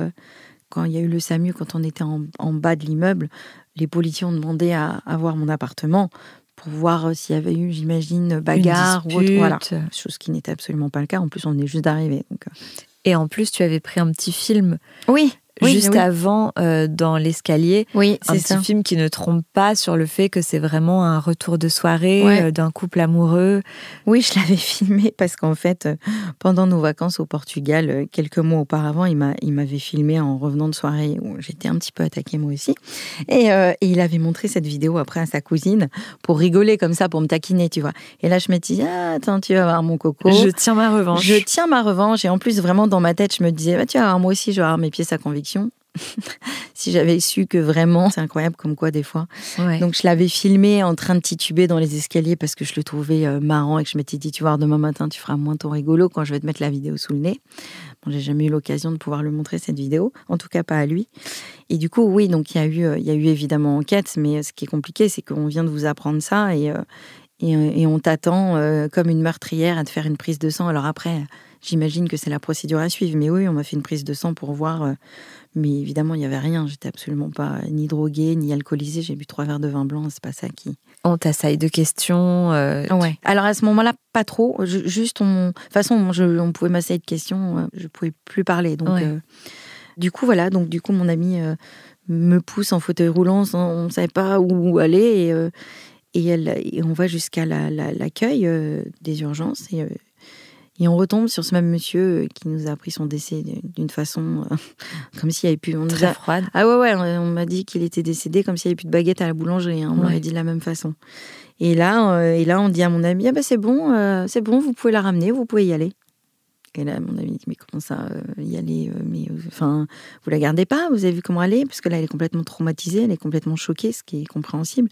quand il y a eu le SAMU, quand on était en, bas de l'immeuble, les policiers ont demandé à, voir mon appartement pour voir euh, s'il y avait eu, j'imagine, bagarre ou autre. Voilà. Chose qui n'était absolument pas le cas. En plus, on est juste d'arriver. Euh. Et en plus, tu avais pris un petit film. Oui juste avant euh, dans l'escalier. Oui, un petit film qui ne trompe pas sur le fait que c'est vraiment un retour de soirée euh, d'un couple amoureux. Oui, je l'avais filmé parce qu'en fait, euh, pendant nos vacances au Portugal, quelques mois auparavant, il m'avait filmé en revenant de soirée où j'étais un petit peu attaquée moi aussi. Et, et, il avait montré cette vidéo après à sa cousine pour rigoler comme ça, pour me taquiner, tu vois. Et là, je me dis, ah, attends, tu vas voir mon coco. Je tiens ma revanche. Je tiens ma revanche. Et en plus, vraiment, dans ma tête, je me disais, bah, tu vas voir, moi aussi, je vais avoir mes pièces à conviction si j'avais su que vraiment, c'est incroyable comme quoi des fois. Donc je l'avais filmé en train de tituber dans les escaliers parce que je le trouvais euh, marrant et que je m'étais dit, tu vois, demain matin, tu feras moins ton rigolo quand je vais te mettre la vidéo sous le nez. Bon, j'ai jamais eu l'occasion de pouvoir le montrer cette vidéo, en tout cas pas à lui. Et du coup, oui, donc il y a eu, euh, il y a eu évidemment enquête, mais ce qui est compliqué, c'est qu'on vient de vous apprendre ça et, euh, et, on t'attend comme une meurtrière à te faire une prise de sang. Alors après, j'imagine que c'est la procédure à suivre, mais oui, on m'a fait une prise de sang pour voir mais évidemment, il n'y avait rien. J'étais absolument pas ni droguée, ni alcoolisée. J'ai bu trois verres de vin blanc. C'est pas ça qui. On t'assaille de questions. Euh, ouais. Alors à ce moment-là, pas trop. juste, on... de toute façon, on pouvait m'assailler de questions. Euh, je pouvais plus parler. Donc, euh, du coup, voilà. Donc, du coup, mon ami me pousse en fauteuil roulant. on ne savait pas où aller. Et, et, elle, et on va jusqu'à l'accueil des urgences. Et et on retombe sur ce même monsieur euh, qui nous a appris son décès d'une façon euh, comme s'il n'y avait plus. On Très froide. Ah ouais, ouais, on m'a dit qu'il était décédé comme s'il n'y avait plus de baguette à la boulangerie. Hein, on m'avait dit de la même façon. Et là, euh, et là, on dit à mon ami Ah ben c'est bon, c'est bon, vous pouvez la ramener, vous pouvez y aller. Et là, mon ami dit Mais comment ça, y aller Mais enfin, vous la gardez pas Vous avez vu comment elle est? Parce que là, elle est complètement traumatisée, elle est complètement choquée, ce qui est compréhensible.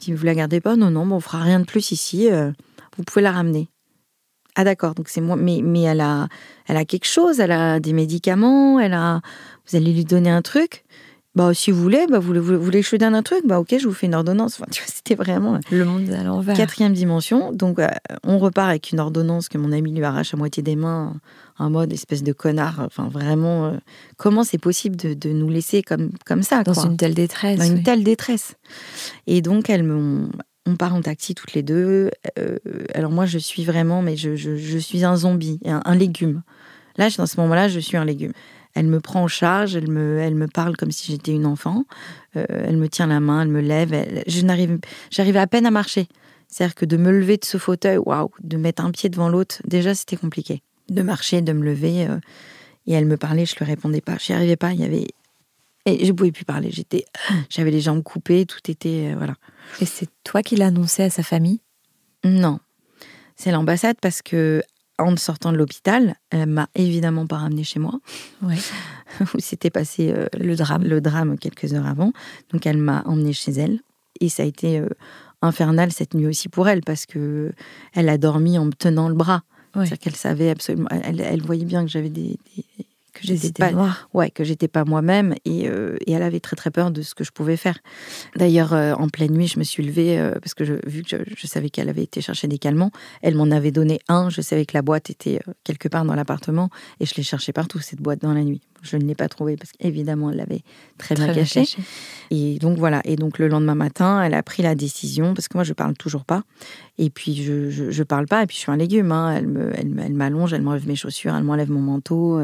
Il dit Vous la gardez pas? Non, non, bon, on fera rien de plus ici, vous pouvez la ramener. Ah d'accord, donc c'est moi. Mais, mais elle, a, elle a quelque chose, elle a des médicaments, elle a. Vous allez lui donner un truc. Bah, si vous voulez, bah, vous, vous, vous voulez que je donne un truc, bah, ok, je vous fais une ordonnance. Enfin, tu vois, c'était vraiment le monde à l'envers. Quatrième dimension. Donc, euh, on repart avec une ordonnance que mon ami lui arrache à moitié des mains, en mode espèce de connard. Enfin, vraiment, euh, comment c'est possible de, de, nous laisser comme, comme ça Dans une telle détresse. Dans une telle détresse. Et donc, elle me, on part en taxi toutes les deux. Euh, alors moi, je suis vraiment, mais je, suis un zombie, un, légume. Là, dans ce moment-là, je suis un légume. Elle me prend en charge, elle me, elle me parle comme si j'étais une enfant. Euh, elle me tient la main, elle me lève. je n'arrive, j'arrivais à peine à marcher. C'est-à-dire que de me lever de ce fauteuil, waouh, de mettre un pied devant l'autre, déjà c'était compliqué. De marcher, de me lever. Euh, et elle me parlait, je lui répondais pas. J'y arrivais pas. Il y avait et je pouvais plus parler. J'étais, j'avais les jambes coupées, tout était voilà. Et c'est toi qui l'as annoncé à sa famille? Non. C'est l'ambassade parce que en sortant de l'hôpital, elle m'a évidemment pas ramené chez moi. Ouais. où s'était passé euh, le drame. Le drame quelques heures avant. Donc elle m'a emmené chez elle. Et ça a été euh, infernal cette nuit aussi pour elle parce que elle a dormi en me tenant le bras. C'est-à-dire qu'elle savait absolument. Elle, voyait bien que j'avais des que j'étais pas ouais que j'étais pas moi-même et, euh, et, elle avait très très peur de ce que je pouvais faire. D'ailleurs euh, en pleine nuit je me suis levée euh, parce que je, vu que je, savais qu'elle avait été chercher des calmants elle m'en avait donné un. Je savais que la boîte était quelque part dans l'appartement et je l'ai cherchée partout cette boîte dans la nuit. Je ne l'ai pas trouvée parce qu'évidemment elle l'avait très, bien cachée. et donc voilà. Et donc le lendemain matin elle a pris la décision parce que moi je parle toujours pas. Et puis je, je, parle pas et puis je suis un légume hein. elle me elle, m'allonge elle m'enlève mes chaussures elle m'enlève mon manteau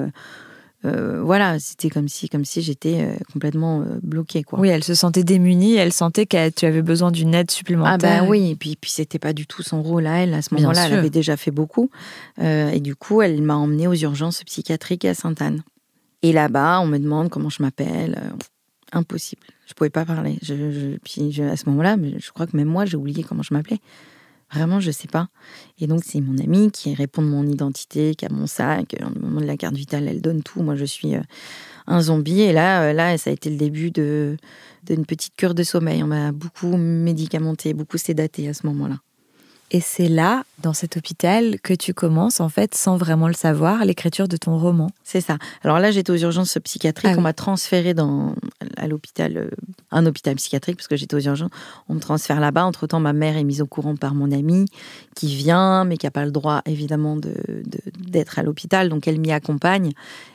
euh, voilà, c'était comme si, comme si j'étais euh, complètement bloquée. Quoi. Oui, elle se sentait démunie, elle sentait que tu avais besoin d'une aide supplémentaire. Ah ben oui, et puis, puis c'était pas du tout son rôle à elle à ce moment-là. Elle avait déjà fait beaucoup. et du coup, elle m'a emmenée aux urgences psychiatriques à Sainte-Anne. Et là-bas, on me demande comment je m'appelle. impossible. Je pouvais pas parler. Je, puis à ce moment-là, je crois que même moi, j'ai oublié comment je m'appelais. Vraiment, je sais pas. Et donc, c'est mon amie qui répond de mon identité, qui a mon sac. Au moment de la carte vitale, elle donne tout. Moi, je suis euh, un zombie. Et là, euh, là, ça a été le début d'une petite cure de sommeil. On m'a beaucoup médicamenté, beaucoup sédaté à ce moment-là. Et c'est là, dans cet hôpital, que tu commences, en fait, sans vraiment le savoir, l'écriture de ton roman. C'est ça. Alors là, j'étais aux urgences psychiatriques. Ah on m'a transféré dans, à l'hôpital, euh, un hôpital psychiatrique, parce que j'étais aux urgences. On me transfère là-bas. Entre-temps, ma mère est mise au courant par mon amie, qui vient, mais qui n'a pas le droit, évidemment, d'être de, à l'hôpital. Donc, elle m'y accompagne.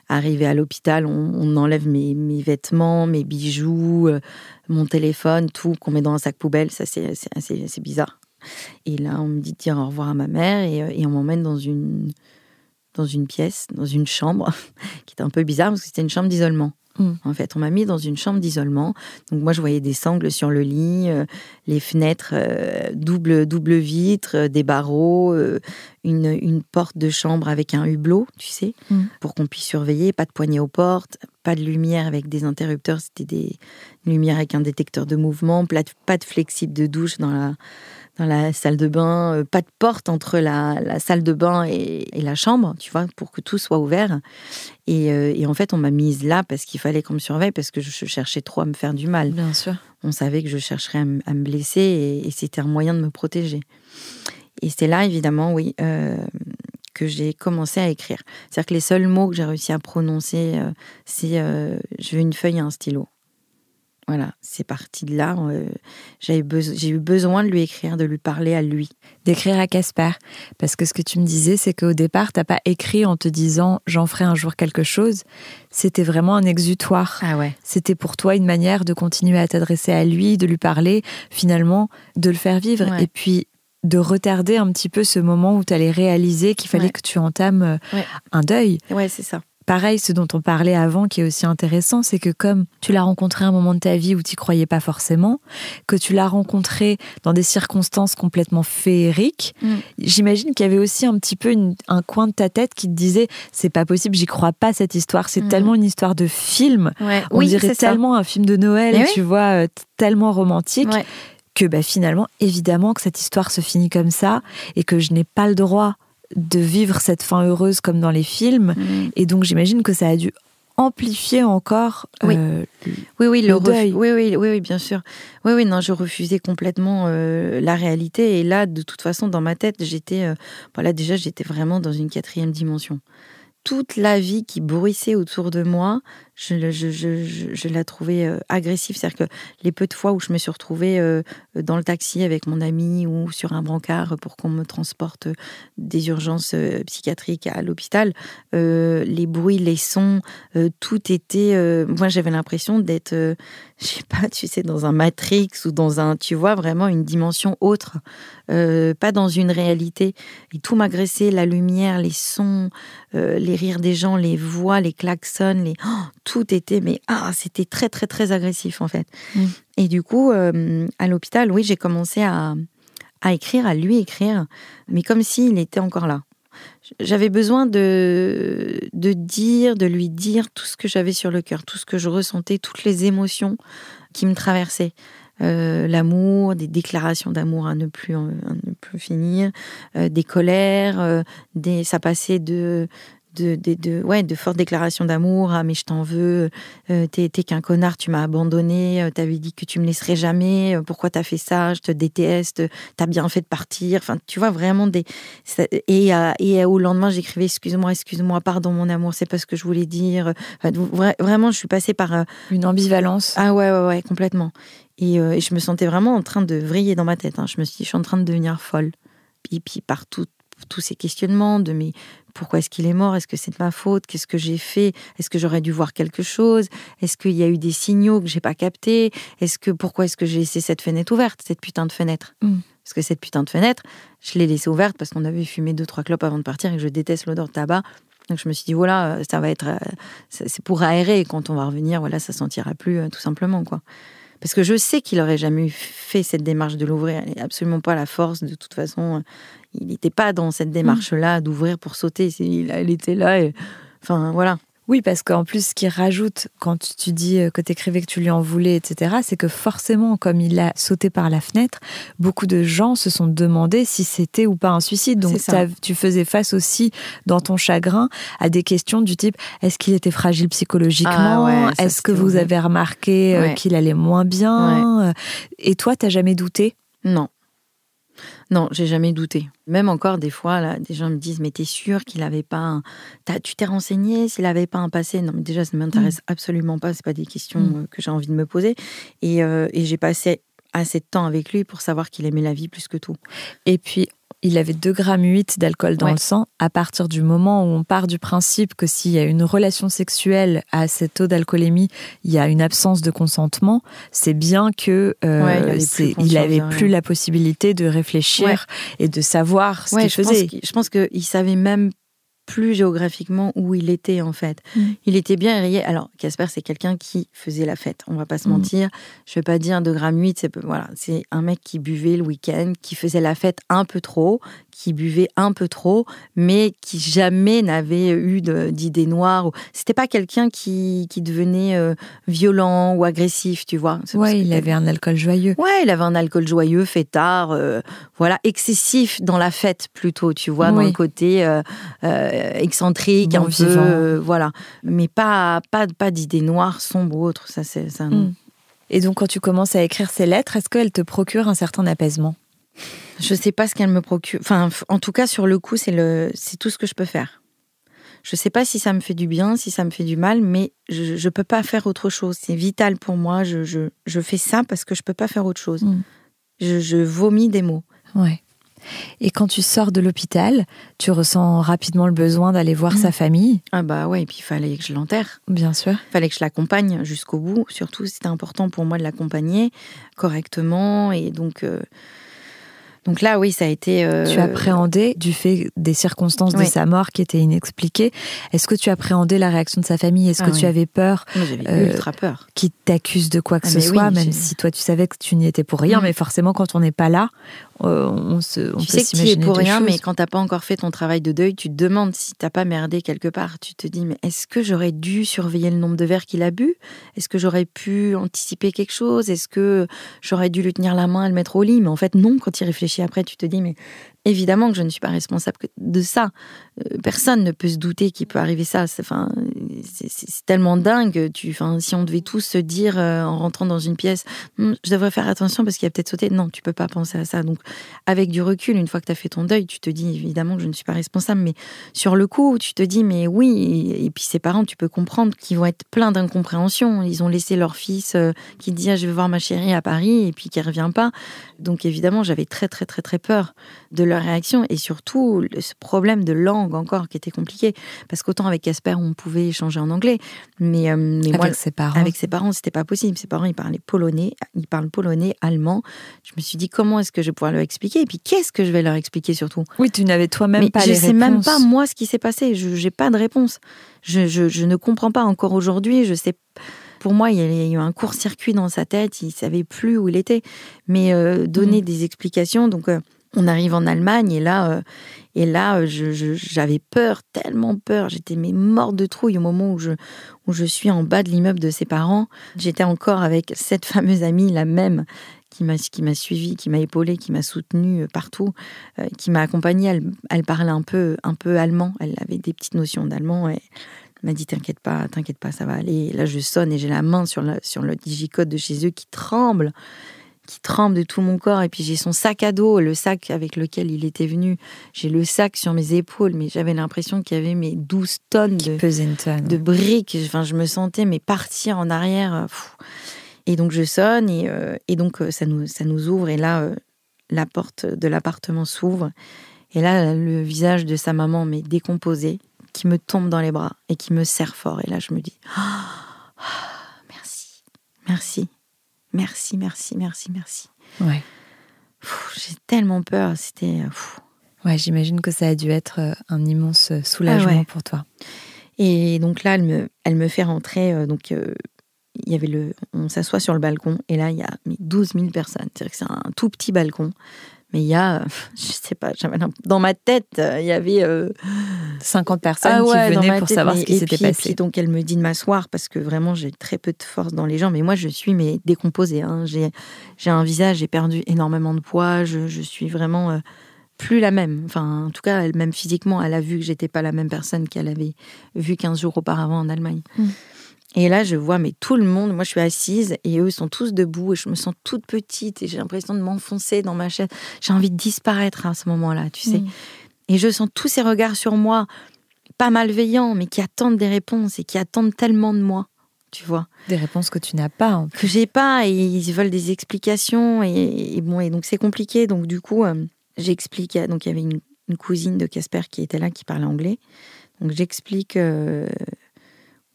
Arrivé à l'hôpital, on, enlève mes, mes, vêtements, mes bijoux, euh, mon téléphone, tout qu'on met dans un sac poubelle. Ça, c'est bizarre. Et là, on me dit de dire au revoir à ma mère et, euh, on m'emmène dans une, dans une pièce, dans une chambre, qui était un peu bizarre parce que c'était une chambre d'isolement. Mm. En fait, on m'a mis dans une chambre d'isolement. Donc moi, je voyais des sangles sur le lit, euh, les fenêtres euh, double double vitre, des barreaux, une, une, porte de chambre avec un hublot, tu sais, mm. pour qu'on puisse surveiller. Pas de poignée aux portes, pas de lumière avec des interrupteurs. C'était des lumières avec un détecteur de mouvement, pas de flexible de douche dans la dans la salle de bain, euh, pas de porte entre la, salle de bain et, la chambre, tu vois, pour que tout soit ouvert. Euh, et, en fait, on m'a mise là parce qu'il fallait qu'on me surveille, parce que je cherchais trop à me faire du mal. Bien sûr. On savait que je chercherais à, me, blesser et, c'était un moyen de me protéger. Et c'est là, évidemment, oui, euh, que j'ai commencé à écrire. C'est-à-dire que les seuls mots que j'ai réussi à prononcer, c'est je veux une feuille et un stylo. Voilà, c'est parti de là. Euh, j'ai eu besoin de lui écrire, de lui parler à lui. D'écrire à Casper. Parce que ce que tu me disais, c'est qu'au départ, t'as pas écrit en te disant j'en ferai un jour quelque chose. C'était vraiment un exutoire. Ah ouais. C'était pour toi une manière de continuer à t'adresser à lui, de lui parler, finalement, de le faire vivre. Et puis, de retarder un petit peu ce moment où tu allais réaliser qu'il fallait que tu entames euh, un deuil. Ouais, c'est ça pareil, ce dont on parlait avant, qui est aussi intéressant, c'est que comme tu l'as rencontré à un moment de ta vie où tu croyais pas forcément, que tu l'as rencontré dans des circonstances complètement féeriques, mm. j'imagine qu'il y avait aussi un petit peu un coin de ta tête qui te disait c'est pas possible, j'y crois pas cette histoire, c'est mm. tellement une histoire de film, on oui, dirait tellement un film de Noël, tu vois, euh, tellement romantique. Que bah, finalement, évidemment que cette histoire se finit comme ça et que je n'ai pas le droit de vivre cette fin heureuse comme dans les films. Mm. Et donc j'imagine que ça a dû amplifier encore oui. Euh, oui, oui, le, deuil. Oui, oui, oui, bien sûr. Oui, oui, non, je refusais complètement euh, la réalité. Et là, de toute façon, dans ma tête, j'étais, euh, voilà, déjà, j'étais vraiment dans une quatrième dimension. Toute la vie qui bruissait autour de moi, je, je, je, je, la trouvais euh, agressive. C'est-à-dire que les peu de fois où je me suis retrouvée euh, dans le taxi avec mon ami ou sur un brancard pour qu'on me transporte des urgences euh, psychiatriques à l'hôpital, les bruits, les sons, tout était. moi, j'avais l'impression d'être, je sais pas, tu sais, dans un Matrix ou dans un, tu vois, vraiment une dimension autre, pas dans une réalité. Et tout m'agressait, la lumière, les sons, les rires des gens, les voix, les klaxons, les. Oh, tout était, mais ah, c'était très, très, très agressif en fait. Mm. Et du coup, euh, à l'hôpital, oui, j'ai commencé à, à écrire, à lui écrire, mais comme s'il était encore là. J'avais besoin de, de dire, de lui dire tout ce que j'avais sur le cœur, tout ce que je ressentais, toutes les émotions qui me traversaient. Euh, l'amour, des déclarations d'amour à ne plus, à ne plus finir, euh, des colères, des, ça passait de de, de, ouais, de fortes déclarations d'amour. Ah, mais je t'en veux, euh, t'es, qu'un connard, tu m'as abandonné, euh, t'avais dit que tu me laisserais jamais, euh, pourquoi t'as fait ça, je te déteste, t'as bien fait de partir. Enfin, tu vois, vraiment des. Et, et au lendemain, j'écrivais Excuse-moi, excuse-moi, pardon, mon amour, c'est pas ce que je voulais dire. vraiment, je suis passée par. Une ambivalence. Ah ouais, ouais, ouais, complètement. Et, je me sentais vraiment en train de vriller dans ma tête. Hein. Je me suis dit, je suis en train de devenir folle. Puis, puis partout, tous ces questionnements de mais pourquoi est-ce qu'il est mort? Est-ce que c'est de ma faute? Qu'est-ce que j'ai fait? Est-ce que j'aurais dû voir quelque chose? Est-ce qu'il y a eu des signaux que j'ai pas captés? Est-ce que pourquoi est-ce que j'ai laissé cette fenêtre ouverte, cette putain de fenêtre? Mm. Parce que cette putain de fenêtre, je l'ai laissée ouverte parce qu'on avait fumé deux trois clopes avant de partir et que je déteste l'odeur de tabac. Donc je me suis dit, voilà, ça va être. C'est pour aérer. Quand on va revenir, voilà, ça sentira plus, tout simplement, quoi. Parce que je sais qu'il aurait jamais fait cette démarche de l'ouvrir. Absolument pas la force. De toute façon, il n'était pas dans cette démarche-là d'ouvrir pour sauter. Il, était là. Et, enfin, voilà. Oui, parce qu'en plus, ce qui rajoute quand tu dis euh, que tu écrivais que tu lui en voulais, etc., c'est que forcément, comme il a sauté par la fenêtre, beaucoup de gens se sont demandé si c'était ou pas un suicide. Donc, tu faisais face aussi, dans ton chagrin, à des questions du type est-ce qu'il était fragile psychologiquement? Ah Est-ce que vous avez remarqué euh, qu'il allait moins bien? Et toi, t'as jamais douté? Non. Non, j'ai jamais douté. Même encore des fois, là, des gens me disent Mais t'es sûr qu'il n'avait pas un. tu t'es renseigné s'il n'avait pas un passé? Non, mais déjà, ça ne m'intéresse mm. absolument pas. C'est pas des questions mm. euh, que j'ai envie de me poser. Euh, et j'ai passé assez de temps avec lui pour savoir qu'il aimait la vie plus que tout. Et puis, il avait 2,8 grammes d'alcool dans le sang. À partir du moment où on part du principe que s'il y a une relation sexuelle à cet taux d'alcoolémie, il y a une absence de consentement, c'est bien que euh, il avait plus, la possibilité de réfléchir et de savoir ce qu'il faisait. je pense qu'il savait même plus géographiquement où il était en fait. Mm. Il était bien éveillé. Alors Casper, c'est quelqu'un qui faisait la fête. On va pas se mm. mentir. Je vais pas dire de grammes 8. C'est voilà, c'est un mec qui buvait le week-end, qui faisait la fête un peu trop, qui buvait un peu trop, mais qui jamais n'avait eu d'idées noires. C'était pas quelqu'un qui, qui devenait euh, violent ou agressif, tu vois. Ouais, il avait un alcool joyeux. Ouais, il avait un alcool joyeux, fêtard, euh, voilà, excessif dans la fête plutôt, tu vois, dans le côté euh, excentrique, un peu, voilà. Mais pas, pas, pas d'idées noires, sombres ou autres. Ça, c'est ça. Mm. Et donc, quand tu commences à écrire ces lettres, est-ce qu'elles te procurent un certain apaisement? Je sais pas ce qu'elle me procure. Enfin, en tout cas, sur le coup, c'est le, c'est tout ce que je peux faire. Je sais pas si ça me fait du bien, si ça me fait du mal, mais je, ne peux pas faire autre chose. C'est vital pour moi. Je, je, fais ça parce que je peux pas faire autre chose. Mm. Je, vomis des mots. Ouais. Et quand tu sors de l'hôpital, tu ressens rapidement le besoin d'aller voir sa mm. famille? Ah bah ouais, et puis il fallait que je l'enterre. Bien sûr. Il fallait que je l'accompagne jusqu'au bout. Surtout, c'était important pour moi de l'accompagner correctement. Et donc, euh, donc là, oui, ça a été. Euh, tu appréhendais du fait des circonstances de sa mort qui étaient inexpliquées. Est-ce que tu appréhendais la réaction de sa famille? Est-ce que ah tu avais peur J'avais euh, ultra peur. Qui t'accuse de quoi que ah, ce soit, même si toi tu savais que tu n'y étais pour rien. Mm. Mais forcément, quand on n'est pas là, euh, on se. On tu sais que tu es pour rien, mais quand t'as pas encore fait ton travail de deuil, tu te demandes si t'as pas merdé quelque part. Tu te dis, mais est-ce que j'aurais dû surveiller le nombre de verres qu'il a bu? Est-ce que j'aurais pu anticiper quelque chose? Est-ce que j'aurais dû lui tenir la main et le mettre au lit? Mais en fait, non. Quand il réfléchit après, tu te dis, mais Évidemment que je ne suis pas responsable de ça. Euh, personne ne peut se douter qu'il peut arriver ça. C'est, enfin, c'est, tellement dingue. Tu, enfin, si on devait tous se dire euh, en rentrant dans une pièce, hum, je devrais faire attention parce qu'il a peut-être sauté. Non, tu peux pas penser à ça. Donc, avec du recul, une fois que tu as fait ton deuil, tu te dis évidemment que je ne suis pas responsable. Mais sur le coup, tu te dis, mais oui. Et puis ses parents, tu peux comprendre qu'ils vont être pleins d'incompréhension. Ils ont laissé leur fils euh, qui dit, ah, je vais voir ma chérie à Paris et puis qui revient pas. Donc, évidemment, j'avais très, très, très, très peur de leur réaction et surtout ce problème de langue encore qui était compliqué parce qu'autant avec Casper on pouvait échanger en anglais. Mais, euh, avec ses parents. avec ses parents c'était pas possible. Ses parents ils parlaient polonais ils parlent polonais allemand. Je me suis dit comment est-ce que je vais pouvoir leur expliquer? Et puis qu'est-ce que je vais leur expliquer surtout? Oui tu n'avais toi-même pas je les sais même pas moi ce qui s'est passé. Je n'ai pas de réponse. Je, je, ne comprends pas encore aujourd'hui. Je sais pour moi, il y a eu un court-circuit dans sa tête, il savait plus où il était. Mais euh, donner mmh. des explications, donc euh, on arrive en Allemagne et là, euh, et là, euh, j'avais peur, tellement peur. J'étais mais morte de trouille au moment où je, où je suis en bas de l'immeuble de ses parents. J'étais encore avec cette fameuse amie, la même, qui m'a qui m'a suivi, qui m'a épaulée, qui m'a soutenue euh, partout, qui m'a accompagnée. Elle, elle, parlait un peu un peu allemand. Elle avait des petites notions d'allemand et elle m'a dit t'inquiète pas, t'inquiète pas, ça va aller. là, je sonne et j'ai la main sur, la, sur le digicode de chez eux qui tremble qui tremble de tout mon corps. Et puis j'ai son sac à dos, le sac avec lequel il était venu. J'ai le sac sur mes épaules, mais j'avais l'impression qu'il y avait mes 12 tonnes de, de briques. Enfin, je me sentais mais partir en arrière. Et donc je sonne et, euh, et, donc euh, ça nous, ça nous ouvre. Et là, euh, la porte de l'appartement s'ouvre. Et là, le visage de sa maman m'est décomposé, qui me tombe dans les bras et qui me serre fort. Et là, je me dis, oh, merci, merci. Merci, merci, merci, merci. Ouais. J'ai tellement peur. C'était. Ouais, j'imagine que ça a dû être euh, un immense euh, soulagement pour toi. Et donc là, elle me, elle me fait rentrer. donc, il y avait le, on s'assoit sur le balcon et là, il y a 12 000 personnes. C'est-à-dire que c'est un tout petit balcon. Mais il y a, je sais pas, dans ma tête, il y avait 50 personnes ah qui venaient pour savoir ce qui s'était passé. donc elle me dit de m'asseoir parce que vraiment j'ai très peu de force dans les jambes. Mais moi je suis mais décomposée. Hein. J'ai un visage, j'ai perdu énormément de poids. Je, je suis vraiment plus la même. Enfin, en tout cas, elle, même physiquement, elle a vu que j'étais pas la même personne qu'elle avait vu 15 jours auparavant en Allemagne. Mm. Et là, je vois, mais tout le monde, moi je suis assise et eux sont tous debout et je me sens toute petite et j'ai l'impression de m'enfoncer dans ma chaise. J'ai envie de disparaître à ce moment-là, tu sais. Mm. Et je sens tous ces regards sur moi, pas malveillants, mais qui attendent des réponses et qui attendent tellement de moi, tu vois. Des réponses que tu n'as pas. Que j'ai pas et ils veulent des explications et, bon, et donc c'est compliqué. Donc du coup, euh, j'explique. Donc il y avait une, cousine de Casper qui était là, qui parlait anglais. Donc j'explique. Euh,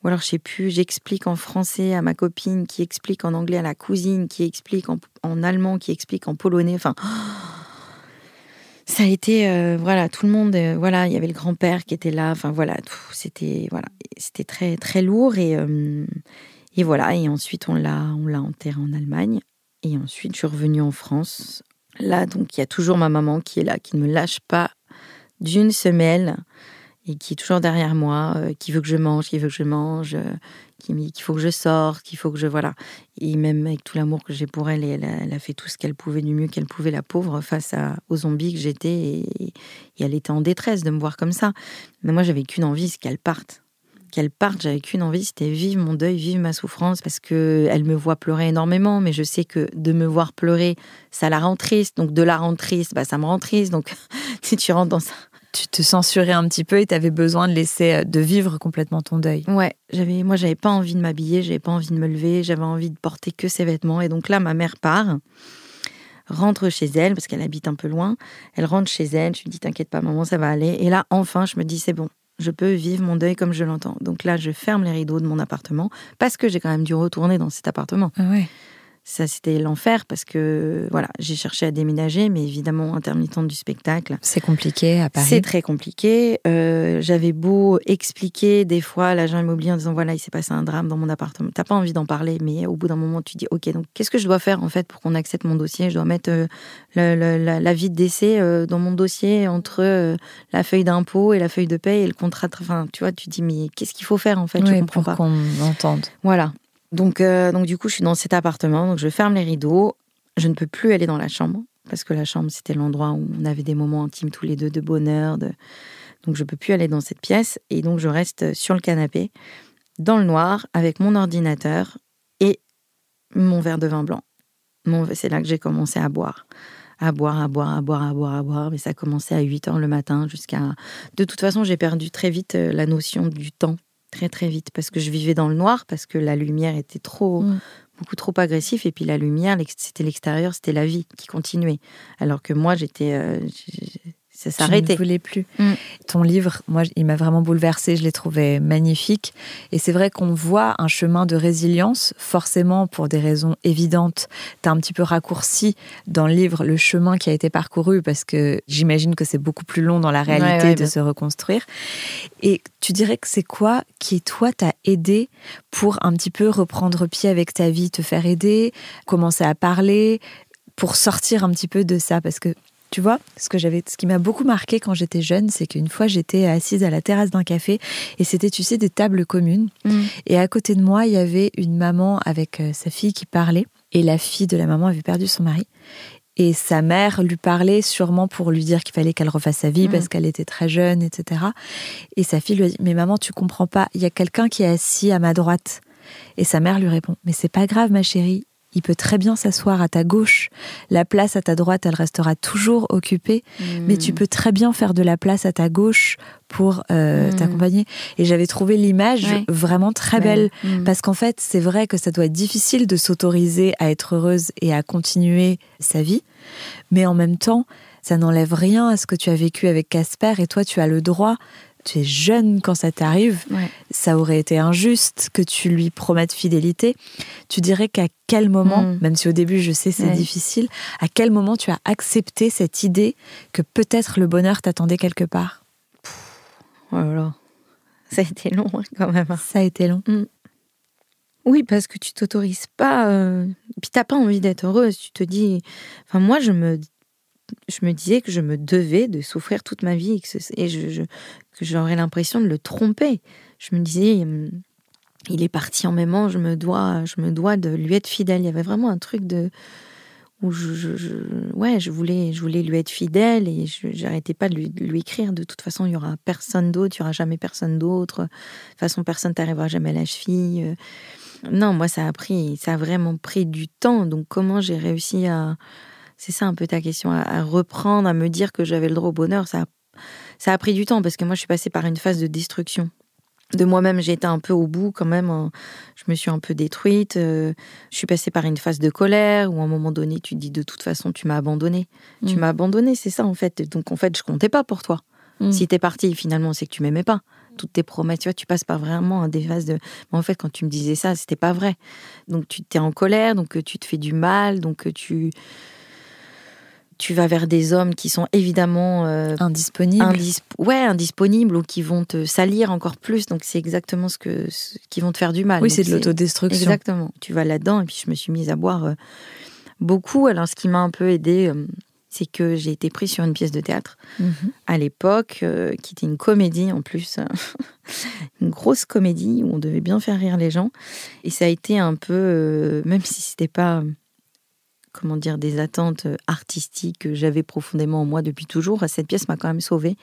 ou alors je sais plus, j'explique en français à ma copine, qui explique en anglais à la cousine, qui explique en, allemand, qui explique en polonais. Enfin, ça a été euh, voilà tout le monde. Euh, voilà, il y avait le grand-père qui était là. Enfin voilà, c'était voilà, c'était très très lourd et euh, et voilà. Et ensuite on l'a on l'a enterré en Allemagne. Et ensuite je suis revenue en France. Là donc il y a toujours ma maman qui est là, qui ne me lâche pas d'une semelle et qui est toujours derrière moi, euh, qui veut que je mange, qui veut que je mange, euh, qui me dit qu'il faut que je sorte, qu'il faut que je voilà. Et même avec tout l'amour que j'ai pour elle, elle a, fait tout ce qu'elle pouvait du mieux qu'elle pouvait, la pauvre, face à, aux zombies que j'étais. Et, elle était en détresse de me voir comme ça. Mais moi, j'avais qu'une envie, c'est qu'elle parte. Qu'elle parte, j'avais qu'une envie, c'était vivre mon deuil, vivre ma souffrance, parce que elle me voit pleurer énormément, mais je sais que de me voir pleurer, ça la rend triste. Donc de la rendre triste, bah, ça me rend triste. Donc si tu rentres dans ça, tu te censurais un petit peu et tu avais besoin de laisser, euh, de vivre complètement ton deuil. Ouais, j'avais, moi, j'avais pas envie de m'habiller, j'avais pas envie de me lever, j'avais envie de porter que ses vêtements. Et donc là, ma mère part, rentre chez elle, parce qu'elle habite un peu loin. Elle rentre chez elle, je lui dis, t'inquiète pas, maman, ça va aller. Et là, enfin, je me dis, c'est bon, je peux vivre mon deuil comme je l'entends. Donc là, je ferme les rideaux de mon appartement, parce que j'ai quand même dû retourner dans cet appartement. Ah ouais. Ça, c'était l'enfer parce que voilà, j'ai cherché à déménager, mais évidemment, intermittente du spectacle. C'est compliqué à Paris. C'est très compliqué. Euh, j'avais beau expliquer des fois à l'agent immobilier en disant voilà, il s'est passé un drame dans mon appartement. T'as pas envie d'en parler, mais au bout d'un moment, tu dis ok, donc qu'est-ce que je dois faire en fait pour qu'on accepte mon dossier? Je dois mettre euh, la, vie de décès euh, dans mon dossier entre la feuille d'impôt et la feuille de paie et le contrat. Enfin, tu vois, tu dis mais qu'est-ce qu'il faut faire en fait? Je comprends pour qu'on entende. Voilà. Donc, euh, donc du coup, je suis dans cet appartement, donc je ferme les rideaux. Je ne peux plus aller dans la chambre parce que la chambre c'était l'endroit où on avait des moments intimes tous les deux de bonheur. De... Donc je peux plus aller dans cette pièce et donc je reste sur le canapé dans le noir avec mon ordinateur et mon verre de vin blanc. C'est là que j'ai commencé à boire. À boire, à boire, à boire, à boire, à boire. Mais ça a commencé à 8 heures le matin jusqu'à... De toute façon, j'ai perdu très vite euh, la notion du temps très très vite parce que je vivais dans le noir parce que la lumière était trop mm. beaucoup trop agressif et puis la lumière c'était l'extérieur c'était la vie qui continuait alors que moi j'étais euh, ça s'arrêtait. Je ne voulais plus. Mm. Ton livre, moi, il m'a vraiment bouleversée. Je l'ai trouvé magnifique. Et c'est vrai qu'on voit un chemin de résilience, forcément pour des raisons évidentes. Tu as un petit peu raccourci dans le livre le chemin qui a été parcouru parce que j'imagine que c'est beaucoup plus long dans la réalité de se reconstruire. Et tu dirais que c'est quoi qui, toi, t'a aidé pour un petit peu reprendre pied avec ta vie, te faire aider, commencer à parler, pour sortir un petit peu de ça? Parce que tu vois, ce que j'avais, ce qui m'a beaucoup marqué quand j'étais jeune, c'est qu'une fois j'étais assise à la terrasse d'un café et c'était, tu sais, des tables communes. Mm. Et à côté de moi, il y avait une maman avec euh, sa fille qui parlait. Et la fille de la maman avait perdu son mari. Et sa mère lui parlait sûrement pour lui dire qu'il fallait qu'elle refasse sa vie mm. parce qu'elle était très jeune, etc. Et sa fille lui a dit Mais maman, tu comprends pas, il y a quelqu'un qui est assis à ma droite. Et sa mère lui répond Mais c'est pas grave, ma chérie, il peut très bien s'asseoir à ta gauche. La place à ta droite, elle restera toujours occupée, mais tu hmm. peux très bien faire de la place à ta gauche pour euh, hmm. t'accompagner. Et j'avais trouvé l'image vraiment très belle, hmm. parce qu'en fait, c'est vrai que ça doit être difficile de s'autoriser à être heureuse et à continuer sa vie, mais en même temps, ça n'enlève rien à ce que tu as vécu avec Casper, et toi, tu as le droit tu es jeune quand ça t'arrive, ça aurait été injuste que tu lui promettes fidélité. Tu dirais qu'à quel moment, mm. même si au début je sais c'est difficile, à quel moment tu as accepté cette idée que peut-être le bonheur t'attendait quelque part? Oh là là, ça a été long hein, quand même. Hein. Ça a été long. Mm. Oui, parce que tu t'autorises pas. Euh... Puis t'as pas envie d'être heureuse. Tu te dis. Enfin, moi, je me, je me disais que je me devais de souffrir toute ma vie et que, j'aurais l'impression de le tromper. Je me disais, il est parti en m'aimant, je me dois, je me dois de lui être fidèle. Il y avait vraiment un truc de où je, ouais, je voulais, je voulais lui être fidèle et je j'arrêtais pas de lui, écrire. De toute façon, il y aura personne d'autre, il y aura jamais personne d'autre. De toute façon, personne t'arrivera jamais à la cheville. Non, moi, ça a pris, ça a vraiment pris du temps. Donc, comment j'ai réussi à, c'est ça un peu ta question, à, reprendre, à me dire que j'avais le droit au bonheur, ça a, ça a pris du temps parce que moi, je suis passée par une phase de destruction de moi-même, j'ai été un peu au bout quand même. Hein. Je me suis un peu détruite. Euh, je suis passée par une phase de colère où à un moment donné, tu te dis de toute façon, tu m'as abandonné. Tu mm. m'as abandonné, c'est ça en fait. Donc en fait, je comptais pas pour toi. Si mm. Si t'es parti, finalement, c'est que tu m'aimais pas toutes tes promesses. Tu vois, tu passes par vraiment des phases de. Mais en fait, quand tu me disais ça, c'était pas vrai. Donc tu t'es en colère, donc euh, tu te fais du mal, donc euh, tu tu vas vers des hommes qui sont évidemment euh, indisponibles. ouais, indisponibles ou qui vont te salir encore plus. Donc c'est exactement ce que qui vont te faire du mal. Oui, c'est de l'autodestruction. Exactement. Tu vas là-dedans et puis je me suis mise à boire beaucoup. Alors ce qui m'a un peu aidée, c'est que j'ai été prise sur une pièce de théâtre mhm. à l'époque, euh, qui était une comédie en plus, une grosse comédie où on devait bien faire rire les gens. Et ça a été un peu, euh, même si c'était pas, comment dire, des attentes artistiques que j'avais profondément en moi depuis toujours, cette pièce m'a quand même sauvée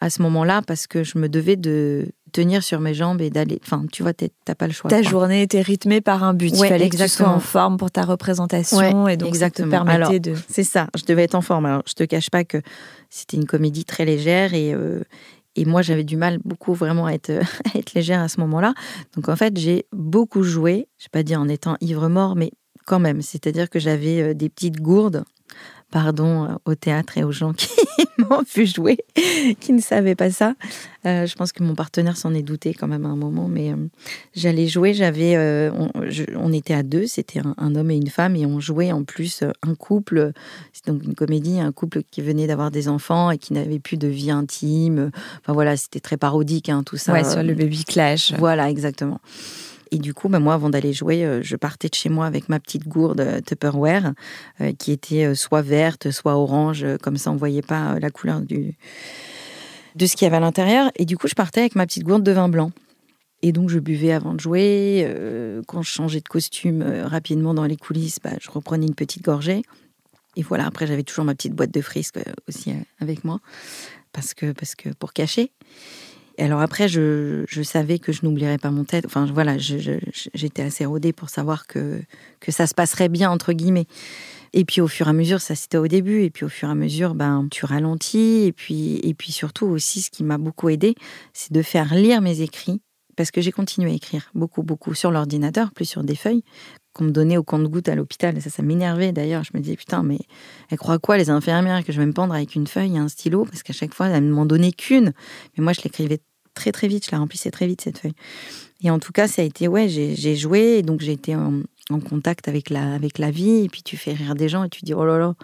à ce moment-là parce que je me devais de tenir sur mes jambes et d'aller. Enfin, tu vois, t'as pas le choix. Ta journée était rythmée par un but. Il fallait que tu sois en forme pour ta représentation et donc exactement. ça te permettait de. C'est ça. Je devais être en forme. Alors, je te cache pas que c'était une comédie très légère et. Euh, et moi, j'avais du mal beaucoup vraiment à être, à être légère à ce moment-là. Donc en fait, j'ai beaucoup joué, je vais pas dire en étant ivre-mort, mais quand même. C'est-à-dire que j'avais euh, des petites gourdes pardon euh, au théâtre et aux gens qui m'ont vu jouer, qui ne savaient pas ça. Euh, je pense que mon partenaire s'en est douté quand même à un moment, mais euh, j'allais jouer. J'avais, on, était à deux, c'était un, homme et une femme, et on jouait en plus un couple. C'est donc une comédie, un couple qui venait d'avoir des enfants et qui n'avait plus de vie intime. Enfin voilà, c'était très parodique, hein, tout ça. Ouais, sur le baby clash. Voilà, exactement. Et du coup, bah, moi, avant d'aller jouer, euh, je partais de chez moi avec ma petite gourde euh, Tupperware, euh, qui était soit verte, soit orange, comme ça on voyait pas la couleur de ce qu'il y avait à l'intérieur. Et du coup, je partais avec ma petite gourde de vin blanc. Et donc, je buvais avant de jouer. quand je changeais de costume rapidement dans les coulisses, bah, je reprenais une petite gorgée. Et voilà, après, j'avais toujours ma petite boîte de frisques aussi avec moi, parce que, parce que pour cacher. Et alors après, je, savais que je n'oublierais pas mon tête. Enfin, voilà, j'étais assez rodée pour savoir que, que ça se passerait bien, entre guillemets. Et puis au fur et à mesure, ça c'était au début, et puis au fur et à mesure, ben, tu ralentis. Et puis, et puis surtout aussi, ce qui m'a beaucoup aidé, c'est de faire lire mes écrits. Parce que j'ai continué à écrire beaucoup, beaucoup sur l'ordinateur, plus sur des feuilles qu'on me donnait au compte-goutte à l'hôpital. Ça, ça m'énervait d'ailleurs. Je me disais, putain, mais elles croient quoi, les infirmières, que je vais me pendre avec une feuille et un stylo? Parce qu'à chaque fois, elles ne m'en donnaient qu'une. Mais moi, je l'écrivais très, très vite. Je la remplissais très vite, cette feuille. Et en tout cas, ça a été, ouais, j'ai joué. Et donc, j'ai été en, contact avec la, avec la vie. Et puis, tu fais rire des gens et tu dis, oh là là.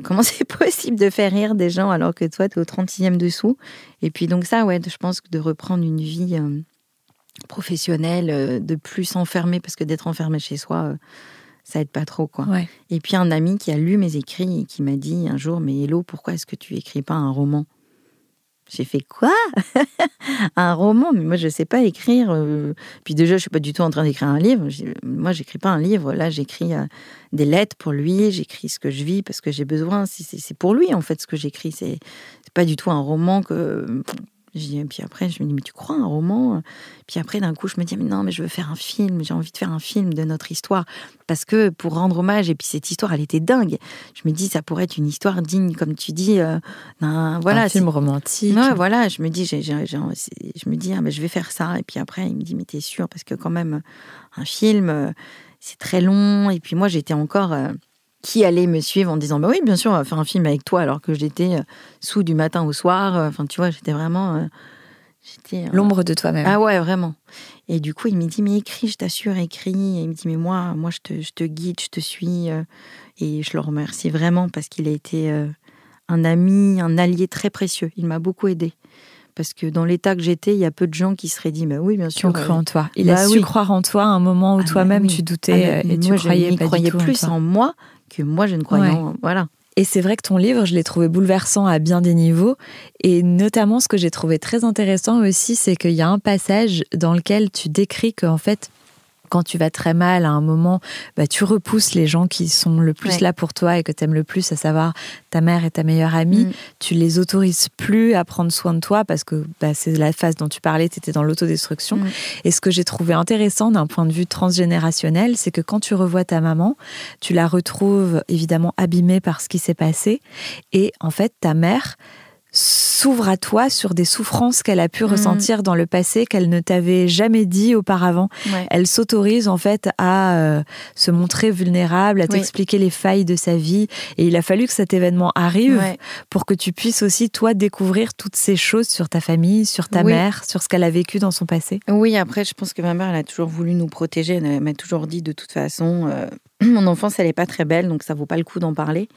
Comment c'est possible de faire rire des gens alors que toi, tu es au 36e dessous? Et puis donc ça, ouais, je pense que de reprendre une vie euh, professionnelle, euh, de plus s'enfermer, parce que d'être enfermé chez soi, euh, ça aide pas trop. quoi. Et puis un ami qui a lu mes écrits et qui m'a dit un jour, mais Hello, pourquoi est-ce que tu écris pas un roman? J'ai fait quoi? Un roman? Mais moi, je ne sais pas écrire. Euh. Puis déjà, je suis pas du tout en train d'écrire un livre. Moi, j'écris pas un livre. Là, j'écris des lettres pour lui. J'écris ce que je vis parce que j'ai besoin. C'est pour lui, en fait, ce que j'écris. C'est pas du tout un roman que puis après, je me dis, mais tu crois un roman Puis après, d'un coup, je me dis, mais non, mais je veux faire un film, j'ai envie de faire un film de notre histoire. Parce que pour rendre hommage, et puis cette histoire, elle était dingue. Je me dis, ça pourrait être une histoire digne, comme tu dis, euh, d'un. Voilà, un film romantique. Ouais, voilà, je me dis, j'ai, je me dis, ah, mais je vais faire ça. Et puis après, il me dit, mais t'es sûr? Parce que quand même, un film, euh, c'est très long. Et puis moi, j'étais encore. Euh, qui allait me suivre en disant bah oui bien sûr on va faire un film avec toi alors que j'étais euh, sous du matin au soir euh, enfin tu vois j'étais vraiment euh, J'étais l'ombre de toi-même. Ah ouais, vraiment. Et du coup, il me dit mais écris, je t'assure, écris. Et il me dit mais moi, moi, je te, je te guide, je te suis. Et je le remercie vraiment parce qu'il a été un ami, un allié très précieux. Il m'a beaucoup aidé. Parce que dans l'état que j'étais, il y a peu de gens qui seraient dit, mais oui, bien sûr. Qui ont cru en toi. Il a bah su croire en toi à un moment où ah, toi-même tu doutais ah, et tu croyais je croyais plus en, moi que moi je ne croyais en. Voilà. Et c'est vrai que ton livre, je l'ai trouvé bouleversant à bien des niveaux. Et notamment, ce que j'ai trouvé très intéressant aussi, c'est qu'il y a un passage dans lequel tu décris qu'en fait, quand tu vas très mal à un moment, bah, tu repousses les gens qui sont le plus là pour toi et que tu aimes le plus, à savoir ta mère et ta meilleure amie. Mm. Tu les autorises plus à prendre soin de toi parce que bah, c'est la phase dont tu parlais, tu étais dans l'autodestruction. Mm. Et ce que j'ai trouvé intéressant d'un point de vue transgénérationnel, c'est que quand tu revois ta maman, tu la retrouves évidemment abîmée par ce qui s'est passé. Et en fait, ta mère, s'ouvre à toi sur des souffrances qu'elle a pu mm. ressentir dans le passé qu'elle ne t'avait jamais dit auparavant. Elle s'autorise en fait à euh, se montrer vulnérable, à t'expliquer les failles de sa vie. Et il a fallu que cet événement arrive pour que tu puisses aussi toi découvrir toutes ces choses sur ta famille, sur ta mère, sur ce qu'elle a vécu dans son passé. Oui, après je pense que ma mère elle a toujours voulu nous protéger. Elle m'a toujours dit de toute façon, euh, mon enfance elle est pas très belle donc ça vaut pas le coup d'en parler.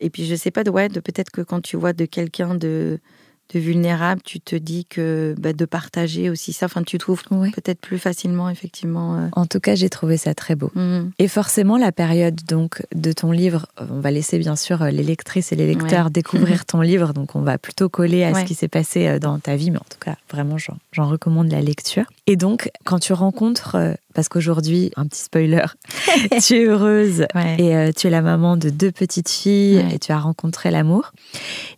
Et puis je sais pas, de, ouais, de peut-être que quand tu vois de quelqu'un de, de vulnérable, tu te dis que bah, de partager aussi ça, enfin tu trouves peut-être plus facilement effectivement. Euh. En tout cas, j'ai trouvé ça très beau. Mmh. Et forcément, la période donc de ton livre, on va laisser bien sûr les lectrices et les lecteurs découvrir ton livre, donc on va plutôt coller à ce qui s'est passé euh, dans ta vie, mais en tout cas, vraiment, j'en recommande la lecture. Et donc, quand tu rencontres euh, parce qu'aujourd'hui, un petit spoiler, tu es heureuse et euh, tu es la maman de deux petites filles et tu as rencontré l'amour.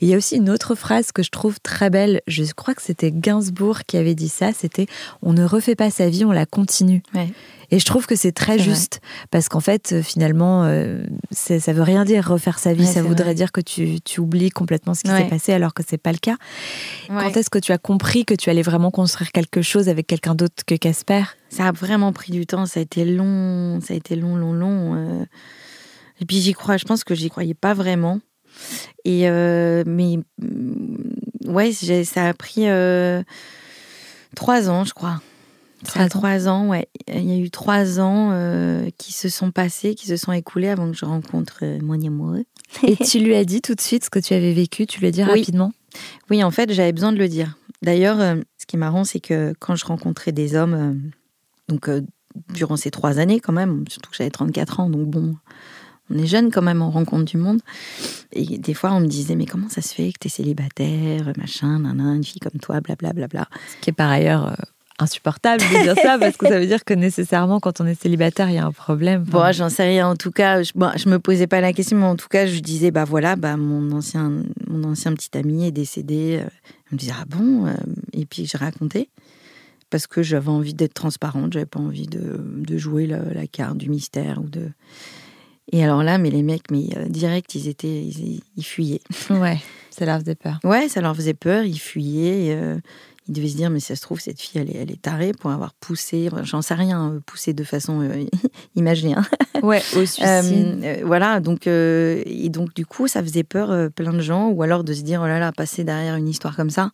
Il y a aussi une autre phrase que je trouve très belle, je crois que c'était Gainsbourg qui avait dit ça, c'était on ne refait pas sa vie, on la continue. Et je trouve que c'est très juste parce qu'en fait, euh, finalement, euh, ça veut rien dire refaire sa vie. ça voudrait dire que tu, tu, oublies complètement ce qui s'est passé alors que c'est pas le cas. Quand est-ce que tu as compris que tu allais vraiment construire quelque chose avec quelqu'un d'autre que Casper? Ça a vraiment pris du temps. Ça a été long. Ça a été long, long, long. Euh. Et puis j'y crois. Je pense que j'y croyais pas vraiment. Et mais mm, ouais, ça a pris trois ans, je crois. Ça trois ans, ouais. Il y a eu trois ans euh, qui se sont passés, qui se sont écoulés avant que je rencontre euh, mon amoureux. Et tu lui as dit tout de suite ce que tu avais vécu Tu lui as dit rapidement? Oui, en fait, j'avais besoin de le dire. D'ailleurs, euh, ce qui est marrant, c'est que quand je rencontrais des hommes, donc durant ces trois années quand même, surtout que j'avais 34 ans, donc bon, on est jeune quand même, on rencontre du monde. Et des fois, on me disait, mais comment ça se fait que tu es célibataire, machin, nan, une fille comme toi, blablabla. Bla, bla, bla. Ce qui est par ailleurs insupportable de dire ça parce que ça veut dire que nécessairement quand on est célibataire il y a un problème. Bon, j'en sais rien. En tout cas, je, bon, je me posais pas la question, mais en tout cas, je disais bah voilà, bah mon ancien mon ancien petit ami est décédé. Il me disait ah bon euh, et puis je racontais parce que j'avais envie d'être transparente, j'avais pas envie de, de jouer la, carte du mystère ou de. Et alors là, mais les mecs, mais euh, direct, ils étaient, ils, fuyaient. Ouais, ça leur faisait peur. Ouais, ça leur faisait peur, ils fuyaient. Euh, il devait se dire, mais ça se trouve, cette fille, elle est, elle est tarée pour avoir poussé, j'en sais rien, hein, poussé de façon euh, imagée. Hein. Ouais, au suicide. Euh, euh, voilà, donc, et donc du coup, ça faisait peur plein de gens, ou alors de se dire, oh là là, passer derrière une histoire comme ça.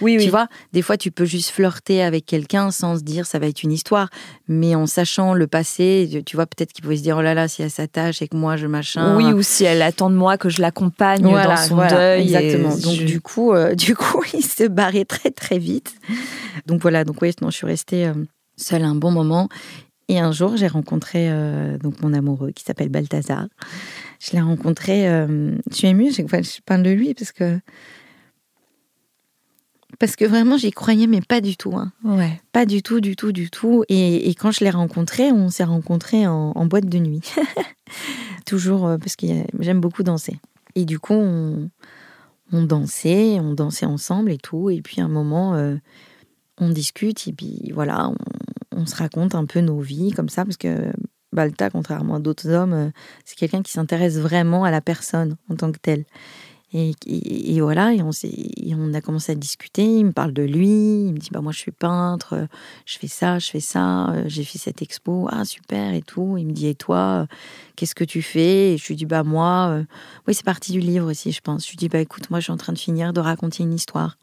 Oui, tu vois, des fois, tu peux juste flirter avec quelqu'un sans se dire ça va être une histoire. Mais en sachant le passé, tu vois, peut-être qu'il pouvait se dire oh là là, si elle s'attache et que moi je machin. Oui, ou si elle attend de moi que je l'accompagne dans son deuil. Exactement. Donc, du coup, euh, du coup, il se barrait très, très vite. Donc voilà, donc oui, non, je suis restée euh, seule un bon moment. Et un jour, j'ai rencontré euh, donc mon amoureux qui s'appelle Balthazar. Je l'ai rencontré. je suis émue, je parle de lui parce que parce que vraiment j'y croyais mais pas du tout. Hein. Ouais. Pas du tout, du tout, du tout. Et, quand je l'ai rencontré, on s'est rencontré en, boîte de nuit. Toujours euh, parce que j'aime beaucoup danser. Et du coup, on, dansait, on dansait ensemble et tout. Et puis à un moment, euh, on discute et puis voilà, on, se raconte un peu nos vies comme ça parce que Balta, contrairement à d'autres hommes, euh, c'est quelqu'un qui s'intéresse vraiment à la personne en tant que telle. Et, voilà, et on, a commencé à discuter. Il me parle de lui. Il me dit bah, Moi, je suis peintre, je fais ça, je fais ça, j'ai fait cette expo. Ah, super, et tout. Il me dit Et toi, qu'est-ce que tu fais? Et je lui dis Bah, moi, oui, c'est parti du livre aussi, je pense. Je lui dis Bah, écoute, moi, je suis en train de finir de raconter une histoire.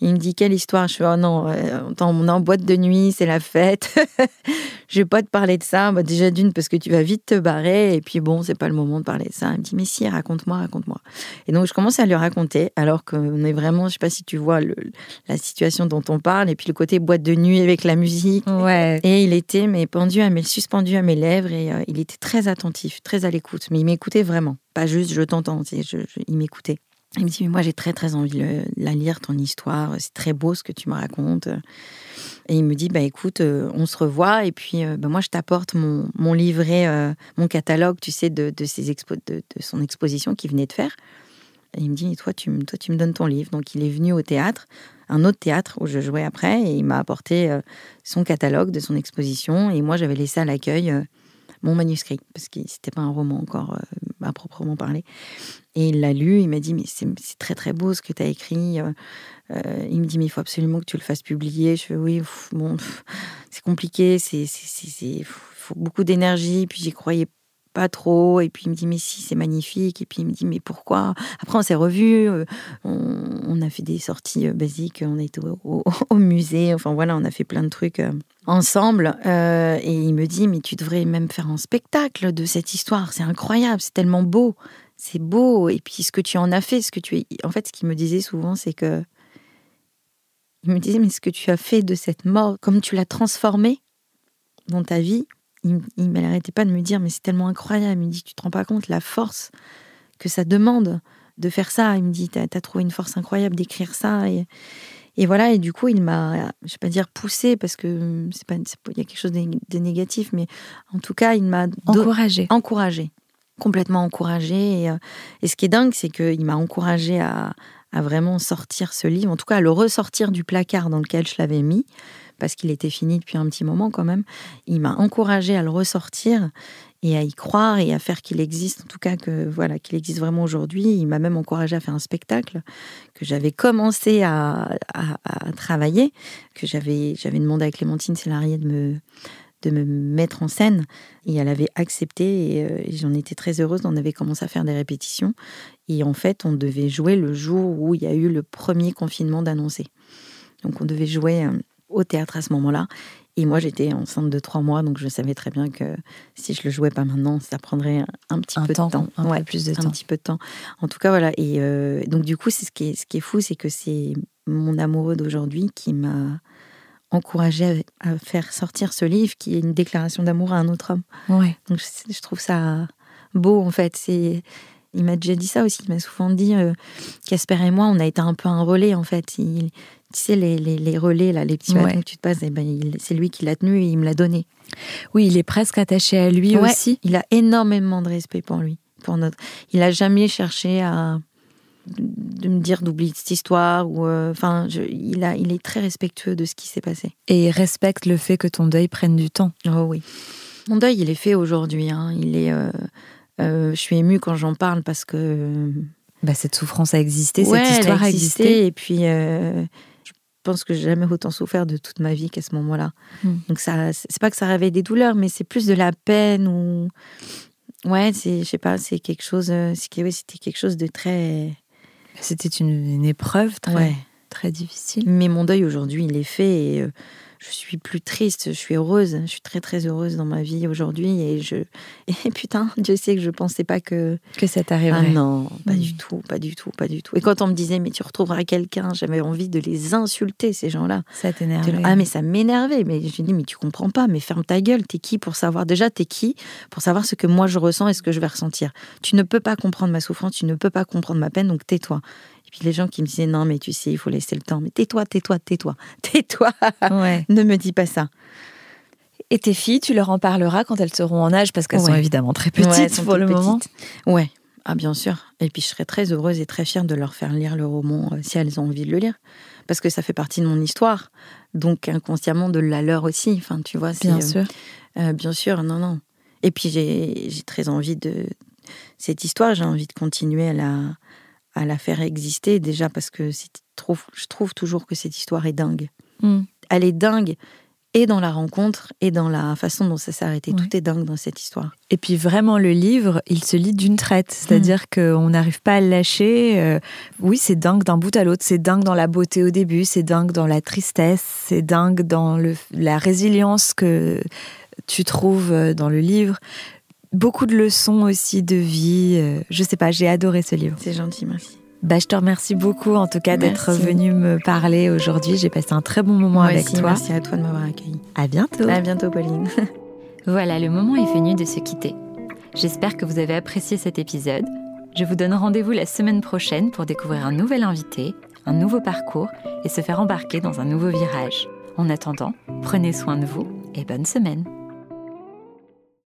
Il me dit quelle histoire? Je fais oh non, euh, on est en boîte de nuit, c'est la fête. je vais pas te parler de ça. Bah, déjà d'une parce que tu vas vite te barrer et puis bon, c'est pas le moment de parler de ça. Il me dit mais si, raconte-moi, raconte-moi. Et donc je commence à lui raconter alors qu'on est vraiment, je sais pas si tu vois la situation dont on parle et puis le côté boîte de nuit avec la musique. Ouais. Et il était mais pendu à mes suspendu à mes lèvres et euh, il était très attentif, très à l'écoute. Mais il m'écoutait vraiment, pas juste je t'entends. il m'écoutait. Il me dit, mais moi j'ai très très envie de la lire, ton histoire, c'est très beau ce que tu me racontes. Et il me dit, bah écoute, euh, on se revoit et puis euh, bah, moi je t'apporte mon, mon, livret, euh, mon catalogue, tu sais, de, de, ses expo de, son exposition qu'il venait de faire. Et il me dit, toi tu, toi tu me donnes ton livre. Donc il est venu au théâtre, un autre théâtre où je jouais après, et il m'a apporté son catalogue de son exposition. Et moi j'avais laissé à l'accueil mon manuscrit, parce que c'était pas un roman encore à proprement parler. Et il l'a lu, il m'a dit, mais c'est très très beau ce que tu as écrit. Euh, euh, il me dit, mais il faut absolument que tu le fasses publier. Je fais, oui, bon, c'est compliqué, c'est beaucoup d'énergie, puis j'y croyais pas trop. Et puis il me dit, mais si, c'est magnifique. Et puis il me dit, mais pourquoi? Après, on s'est revus, euh, on, a fait des sorties basiques, on était au, au, musée, enfin voilà, on a fait plein de trucs ensemble. et il me dit, mais tu devrais même faire un spectacle de cette histoire, c'est incroyable, c'est tellement beau c'est beau. Et puis ce que tu en as fait, ce que tu es. En fait, ce qu'il me disait souvent, c'est que. Il me disait, mais ce que tu as fait de cette mort, comme tu l'as transformée dans ta vie, il, il n'arrêtait pas de me dire, mais c'est tellement incroyable. Il me dit, tu te rends pas compte la force que ça demande de faire ça. Il me dit, tu as, trouvé une force incroyable d'écrire ça. Et, et voilà, et du coup, il m'a, je vais pas dire poussé parce que c'est pas, il y a quelque chose de, négatif, mais en tout cas, il m'a encouragé. Encouragé complètement encouragé. Euh, et, ce qui est dingue, c'est qu'il m'a encouragé à, vraiment sortir ce livre, en tout cas à le ressortir du placard dans lequel je l'avais mis, parce qu'il était fini depuis un petit moment quand même. Il m'a encouragé à le ressortir et à y croire et à faire qu'il existe, en tout cas que voilà qu'il existe vraiment aujourd'hui. Il m'a même encouragé à faire un spectacle que j'avais commencé à, travailler, que j'avais j'avais demandé à Clémentine Sélarié de me de me mettre en scène. Et elle avait accepté euh, et, j'en étais très heureuse. On avait commencé à faire des répétitions. Et en fait, on devait jouer le jour où il y a eu le premier confinement d'annoncer. Donc on devait jouer euh, au théâtre à ce moment-là. Et moi, j'étais enceinte de trois mois, donc je savais très bien que si je le jouais pas maintenant, ça prendrait un petit peu de temps, un peu plus de temps, un petit peu de temps. En tout cas, voilà. Et euh, donc du coup, c'est ce qui est, ce qui est fou, c'est que c'est mon amoureux d'aujourd'hui qui m'a encouragé à, faire sortir ce livre qui est une déclaration d'amour à un autre homme. Ouais. Donc je, trouve ça beau en fait. C'est il m'a déjà dit ça aussi. Il m'a souvent dit euh, Casper et moi, on a été un peu un relais en fait. Il, tu sais les, les, les, relais là, les petits bâtons que tu te passes, eh ben, c'est lui qui l'a tenu et il me l'a donné. Oui, il est presque attaché à lui aussi. Il a énormément de respect pour lui, pour notre. Il a jamais cherché à de me dire d'oublier cette histoire ou euh, enfin il a il est très respectueux de ce qui s'est passé et il respecte le fait que ton deuil prenne du temps oh oui mon deuil il est fait aujourd'hui hein. il est euh, euh, je suis émue quand j'en parle parce que bah, cette souffrance a existé cette histoire a existé, et puis pense que j'ai jamais autant souffert de toute ma vie qu'à ce moment-là hmm. donc ça c'est pas que ça réveille des douleurs mais c'est plus de la peine ou ouais c'est je sais pas c'est quelque chose c'était quelque chose de très c'était une, épreuve très, très difficile. Mais mon deuil aujourd'hui, il est fait et euh, je suis plus triste, je suis heureuse, je suis très très heureuse dans ma vie aujourd'hui et je et putain, Dieu sait que je pensais pas que que ça t'arriverait. Ah non, pas du tout, pas du tout, pas du tout. Et quand on me disait mais tu retrouveras quelqu'un, j'avais envie de les insulter ces gens-là. Ça t'énervait. Ah mais ça m'énervait, mais je dis mais tu comprends pas, mais ferme ta gueule, t'es qui pour savoir déjà t'es qui pour savoir ce que moi je ressens et ce que je vais ressentir. Tu ne peux pas comprendre ma souffrance, tu ne peux pas comprendre ma peine, donc tais-toi. Puis les gens qui me disaient non, mais tu sais, il faut laisser le temps. Mais tais-toi, tais-toi, tais-toi, tais-toi. ne me dis pas ça. Et tes filles, tu leur en parleras quand elles seront en âge, parce qu'elles sont évidemment très petites pour le moment. Ouais, ah bien sûr. Et puis je serais très heureuse et très fière de leur faire lire le roman euh, si elles ont envie de le lire, parce que ça fait partie de mon histoire, donc inconsciemment de la leur aussi. Enfin, tu vois. Bien euh, sûr. Euh, bien sûr, non, non. Et puis j'ai très envie de cette histoire. J'ai envie de continuer à la à la faire exister, déjà parce que je trouve toujours que cette histoire est dingue. Hmm. Elle est dingue et dans la rencontre et dans la façon dont ça s'est arrêté. Tout est dingue dans cette histoire. Et puis vraiment, le livre, il se lit d'une traite. C'est-à-dire mm. qu'on n'arrive pas à le lâcher. Euh, oui, c'est dingue d'un bout à l'autre. C'est dingue dans la beauté au début, c'est dingue dans la tristesse, c'est dingue dans le, la résilience que tu trouves euh, dans le livre. Beaucoup de leçons aussi de vie. Euh, je sais pas, j'ai adoré ce livre. C'est gentil, merci. Bah, je te remercie beaucoup en tout cas d'être venu me parler aujourd'hui. J'ai passé un très bon moment avec toi. Merci à toi de m'avoir accueilli. À bientôt. À bientôt, Pauline. voilà, le moment est venu de se quitter. J'espère que vous avez apprécié cet épisode. Je vous donne rendez-vous la semaine prochaine pour découvrir un nouvel invité, un nouveau parcours et se faire embarquer dans un nouveau virage. En attendant, prenez soin de vous et bonne semaine.